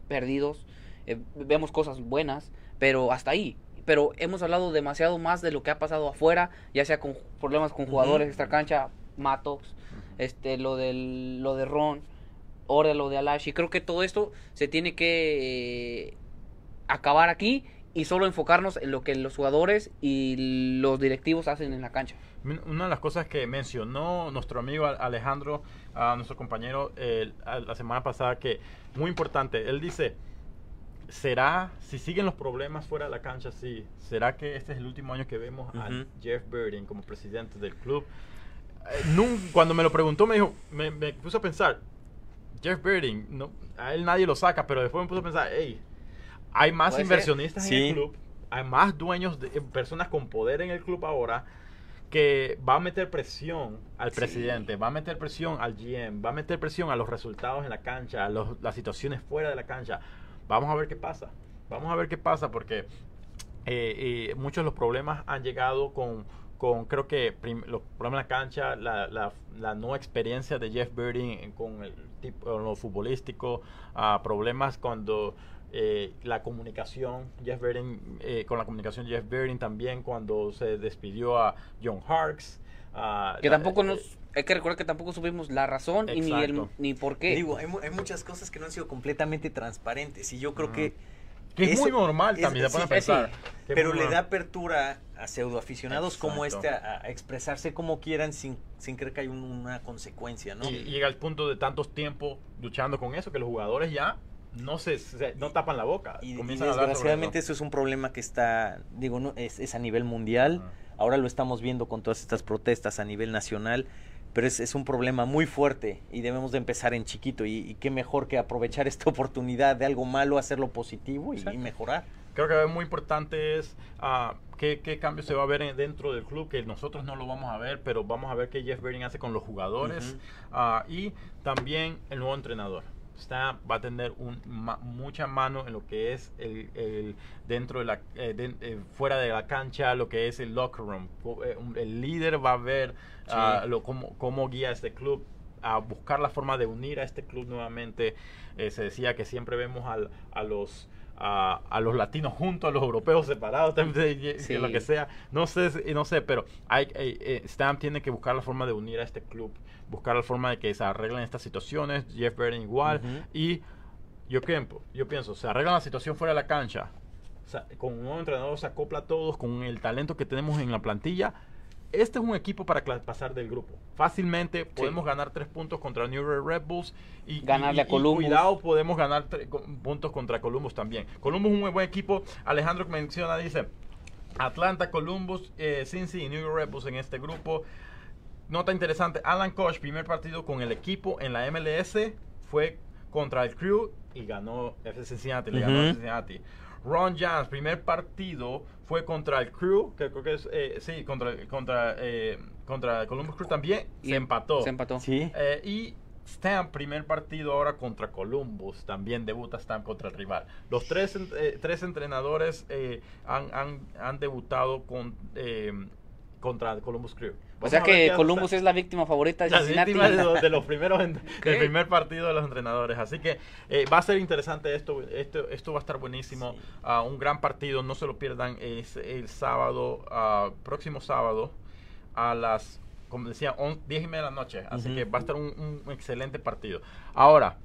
perdidos, eh, vemos cosas buenas, pero hasta ahí. Pero hemos hablado demasiado más de lo que ha pasado afuera, ya sea con problemas con jugadores Ujú. extra cancha, Matos, este, lo del, lo de Ron, ahora lo de Alashi. Creo que todo esto se tiene que eh, acabar aquí y solo enfocarnos en lo que los jugadores y los directivos hacen en la cancha. Una de las cosas que mencionó nuestro amigo Al- Alejandro, a nuestro compañero, la semana pasada, que muy importante, él dice, ¿será, si siguen los problemas fuera de la cancha, sí, ¿será que este es el último año que vemos a. Jeff Birding como presidente del club? Eh, nun- cuando me lo preguntó, me dijo, me, me puse a pensar, Jeff Birding, no, a él nadie lo saca, pero después me puse a pensar, hey, hay más inversionistas en Sí. el club, hay más dueños, de, personas con poder en el club ahora, que va a meter presión al Sí. presidente, va a meter presión al GM, va a meter presión a los resultados en la cancha, a los- las situaciones fuera de la cancha. Vamos a ver qué pasa. Vamos a ver qué pasa porque eh, eh, muchos de los problemas han llegado con, con creo que los problemas en la cancha, la, la- la no experiencia de Jeff Birding con el tipo, con lo futbolístico, ah, problemas cuando eh, la comunicación, Jeff Birding, eh, con la comunicación Jeff Birding también cuando se despidió a John Harks. ah, Que tampoco eh, nos... Hay que recordar que tampoco supimos la razón y ni, el, ni por qué. Digo, hay, mu- hay muchas cosas que no han sido completamente transparentes y yo creo que que es muy normal es- también, se sí, pensar. es pero le da apertura a pseudoaficionados como este a, a expresarse como quieran sin, sin creer que hay un- una consecuencia, ¿no? Y, y llega al punto de tantos tiempos luchando con eso que los jugadores ya no se, se- no tapan la boca. Y, y desgraciadamente eso. eso es un problema que está, digo, no, es, es a nivel mundial. Ahora lo estamos viendo con todas estas protestas a nivel nacional, pero es, es un problema muy fuerte y debemos de empezar en chiquito. Y, y qué mejor que aprovechar esta <laughs> oportunidad de algo malo, hacerlo positivo y, y mejorar. Creo que muy importante es ah, qué, qué cambio se va a ver en- dentro del club, que nosotros no lo vamos a ver, pero vamos a ver qué Jeff Birding hace con los jugadores Ujú. ah, y también el nuevo entrenador. Está, va a tener un, ma- mucha mano en lo que es el, el- dentro de la eh, de- eh, fuera de la cancha lo que es el locker room eh, el líder va a ver lo, cómo, cómo guía este club a buscar la forma de unir a este club nuevamente. Eh, se decía que siempre vemos al- a los a, a los latinos juntos, a los europeos separados, <laughs> Sí. lo que sea. No sé, no sé, pero hay, eh, eh, Stamp tiene que buscar la forma de unir a este club, buscar la forma de que se arreglen estas situaciones. Jeff Burton igual. Y yo pienso, yo pienso, se arregla la situación fuera de la cancha. O sea, con un nuevo entrenador se acopla a todos, con el talento que tenemos en la plantilla. Este es un equipo para pasar del grupo. Fácilmente podemos ganar tres puntos contra New York Red Bulls y Ganarle y- a y Columbus. cuidado, podemos ganar puntos contra Columbus también. Columbus es un muy buen equipo. Alejandro menciona, dice, Atlanta, Columbus, eh, Cincy y New York Red Bulls en este grupo. Nota interesante, Alan Koch, primer partido con el equipo en la MLS, fue contra el Crew y ganó FC Cincinnati, le ganó a. Cincinnati. Ron Jans, primer partido fue contra el Crew, que creo que es, eh, sí, contra, contra, eh, contra Columbus Crew también, Y se empató. Se empató. Sí. Eh, y Stamp, primer partido ahora contra Columbus, también debuta Stamp contra el rival. Los tres, eh, tres entrenadores eh, han, han, han debutado con, eh, contra Columbus Crew. O sea que Columbus es la víctima favorita de la Cincinnati. víctima de, los- de los primeros <laughs> del primer partido de los entrenadores. Así que eh, va a ser interesante esto. Esto, esto va a estar buenísimo. Sí. Ah, un gran partido, no se lo pierdan. Es el sábado, ah, próximo sábado, a las, como decía, on- 10 y media de la noche. Así que va a estar un, un excelente partido. Ahora,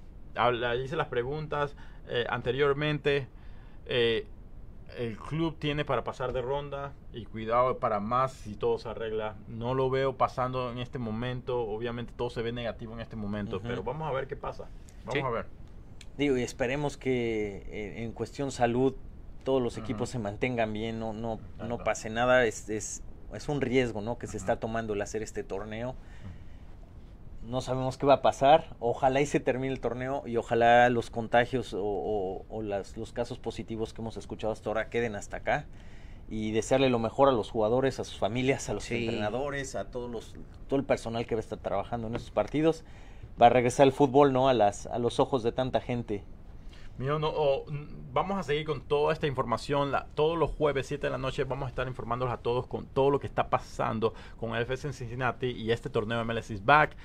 hice las preguntas eh, anteriormente. Eh, el club tiene para pasar de ronda y cuidado para más si todo se arregla. No lo veo pasando en este momento. Obviamente todo se ve negativo en este momento, pero vamos a ver qué pasa. Vamos Sí. a ver. Digo, y esperemos que eh, en cuestión salud todos los equipos se mantengan bien, no, no, no pase nada. Es, es, es un riesgo ¿no? que se está tomando el hacer este torneo. No sabemos qué va a pasar. Ojalá y se termine el torneo y ojalá los contagios o, o- o las, los casos positivos que hemos escuchado hasta ahora queden hasta acá. Y desearle lo mejor a los jugadores, a sus familias, a los Sí. entrenadores, a todos los, todo el personal que va a estar trabajando en esos partidos. Va a regresar el fútbol, ¿no? A, las, a los ojos de tanta gente. Mío, no, o, mm, vamos a seguir con toda esta información. la- todos los jueves, 7 de la noche, vamos a estar informándolos a todos con todo lo que está pasando con el FS en Cincinnati y este torneo MLS is back.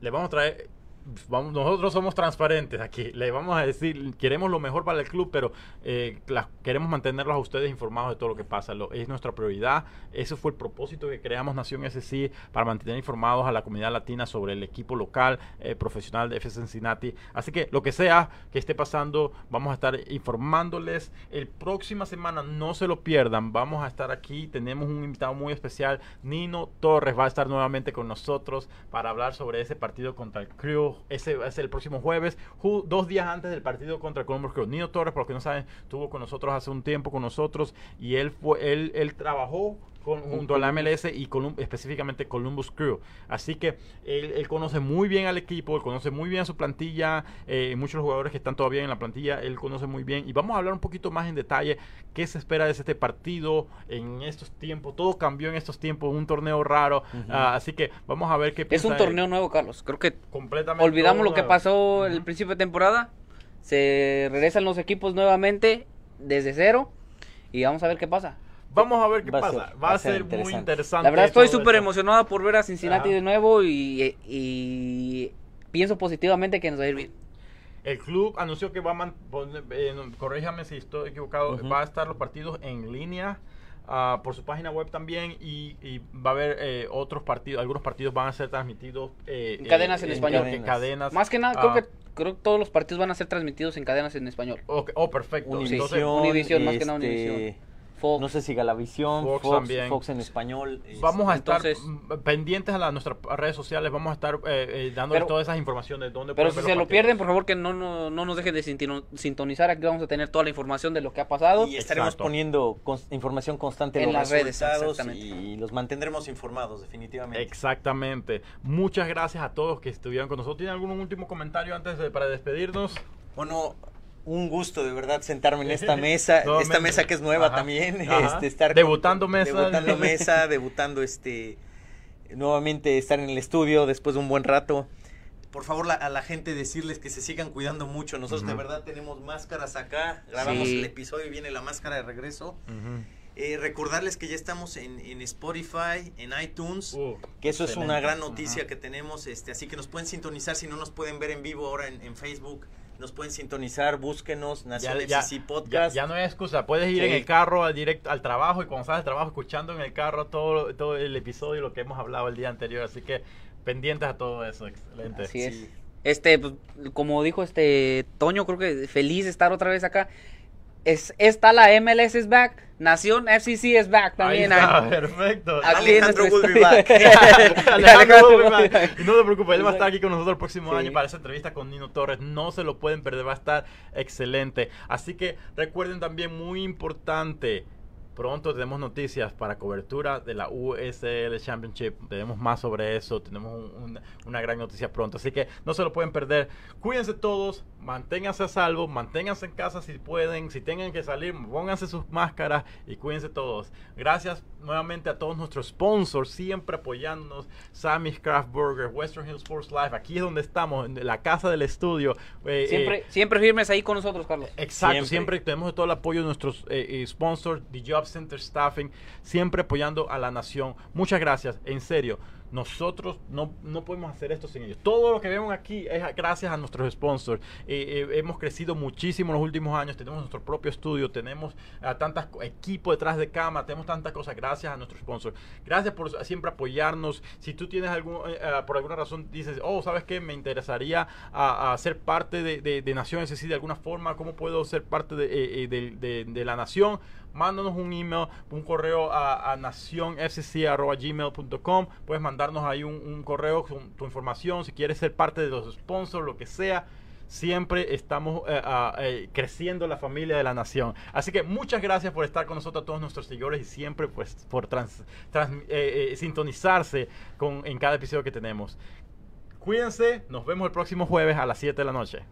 Le vamos a traer. Vamos, nosotros somos transparentes aquí. Le vamos a decir, queremos lo mejor para el club, pero eh, queremos mantenerlos a ustedes informados de todo lo que pasa. Es nuestra prioridad. Ese fue el propósito que creamos Nación SC para mantener informados a la comunidad latina sobre el equipo local, eh, profesional de FC Cincinnati. Así que lo que sea que esté pasando, vamos a estar informándoles. El próxima semana, no se lo pierdan. Vamos a estar aquí. Tenemos un invitado muy especial. Nino Torres va a estar nuevamente con nosotros para hablar sobre ese partido contra el Crew. Ese va a ser el próximo jueves, ju- dos días antes del partido contra Crew. Nino Torres, por los que no saben, estuvo con nosotros hace un tiempo con nosotros y él fue, él, él trabajó con, junto a la MLS y Colum- específicamente Columbus Crew. Así que él, él conoce muy bien al equipo, él conoce muy bien su plantilla, eh, muchos jugadores que están todavía en la plantilla, él conoce muy bien. Y vamos a hablar un poquito más en detalle qué se espera de este partido en estos tiempos. Todo cambió en estos tiempos, un torneo raro. Ujú. Ah, así que vamos a ver qué Es un él. torneo nuevo, Carlos. Creo que completamente olvidamos lo que pasó el Ujú. principio de temporada. Se regresan los equipos nuevamente desde cero y vamos a ver qué pasa. Vamos a ver qué Va pasa. ser- va a ser, muy interesante. interesante. La verdad estoy súper esto. emocionado por ver a Cincinnati Ajá. de nuevo y, y pienso positivamente que nos va a ir bien. El club anunció que va a man- pon- eh, no, corríjame si estoy equivocado, va a estar los partidos en línea ah, por su página web también y, y va a haber eh, otros partidos, algunos partidos van a ser transmitidos eh, En cadenas en español. en cadenas. Más que nada, ah, creo que creo que todos los partidos van a ser transmitidos en cadenas en español. oh, perfecto. Univision, Entonces, Univision, más que nada este, Univision. Fox. No sé si Galavisión, Fox Fox, también. Fox en español. este, Vamos a estar Entonces- mm, pendientes a la- nuestras redes sociales, vamos a estar eh, eh, dándoles Pero- todas esas informaciones de dónde Pero si se lo pierden, por favor que no, no, no nos dejen de sintonizar. Aquí vamos a tener toda la información de lo que ha pasado. Y estaremos Exacto. poniendo cons- información constante En los las redes, y los mantendremos informados definitivamente. Exactamente. Muchas gracias a todos que estuvieron con nosotros. ¿Tienen algún último comentario antes de, para despedirnos? Bueno, un gusto de verdad sentarme en esta <laughs> mesa, esta mesa que es nueva Ajá. también, <laughs> Ajá. este estar Debutando mesa. debutando <laughs> mesa, debutando este nuevamente estar en el estudio después de un buen rato. Por favor, la- a la gente decirles que se sigan cuidando mucho. Nosotros de verdad tenemos máscaras acá. Grabamos Sí. el episodio y viene la máscara de regreso. Eh, recordarles que ya estamos en, en Spotify, en iTunes, Uh, que eso es una gran noticia que tenemos, este, así que nos pueden sintonizar si no nos pueden ver en vivo ahora en, en Facebook, nos pueden sintonizar, búsquenos, Nación Ya- ya- FCC Ya, Podcast. ya no hay excusa, puedes ir en el carro al directo al trabajo y cuando sales del trabajo escuchando en el carro todo, todo el episodio, lo que hemos hablado el día anterior, así que pendientes a todo eso, excelente. Así es. Sí. Este, pues, como dijo este Toño, creo que feliz de estar otra vez acá. Es, está la MLS is back, Nación FCC is back Ahí también. está, ah. perfecto. Aquí en Alejandro will be estudio. back. <laughs> Alejandro Wolverman. Y no se preocupe, él va a estar aquí con nosotros el próximo Sí. año para esa entrevista con Nino Torres. No se lo pueden perder, va a estar excelente. Así que recuerden también, muy importante, pronto tenemos noticias para cobertura de la USL Championship. Tenemos más sobre eso, tenemos un- un- una gran noticia pronto. Así que no se lo pueden perder. Cuídense todos, manténganse a salvo, manténganse en casa si pueden, si tengan que salir, pónganse sus máscaras y cuídense todos. Gracias nuevamente a todos nuestros sponsors, siempre apoyándonos. Sammy's Craft Burger, Western Hills Sports Life. Aquí es donde estamos, en la casa del estudio. Eh, Siempre, eh, siempre firmes ahí con nosotros, Carlos. Exacto, siempre, Siempre. tenemos todo el apoyo de nuestros eh, eh, sponsors, The Job Center Staffing, siempre apoyando a la nación. Muchas gracias, en serio. Nosotros no, no podemos hacer esto sin ellos. Todo lo que vemos aquí es gracias a nuestros sponsors. Eh, eh, hemos crecido muchísimo en los últimos años. Tenemos nuestro propio estudio, tenemos a tantas equipo detrás de cámara, tenemos tantas cosas gracias a nuestros sponsors. Gracias por siempre apoyarnos. Si tú tienes algún, eh, eh, por alguna razón dices, oh, ¿sabes qué? Me interesaría a, a ser parte de, de, de Nación SC de alguna forma. ¿Cómo puedo ser parte de, eh, eh, de la Nación? Mándanos un email, un correo a, a. Puedes mandarnos ahí un, correo con tu información. Si quieres ser parte de los sponsors, lo que sea. Siempre estamos eh, eh, creciendo la familia de la nación. Así que muchas gracias por estar con nosotros, todos nuestros seguidores, y siempre pues por trans- eh, sintonizarse con, en cada episodio que tenemos. Cuídense, nos vemos el próximo jueves a las 7 de la noche.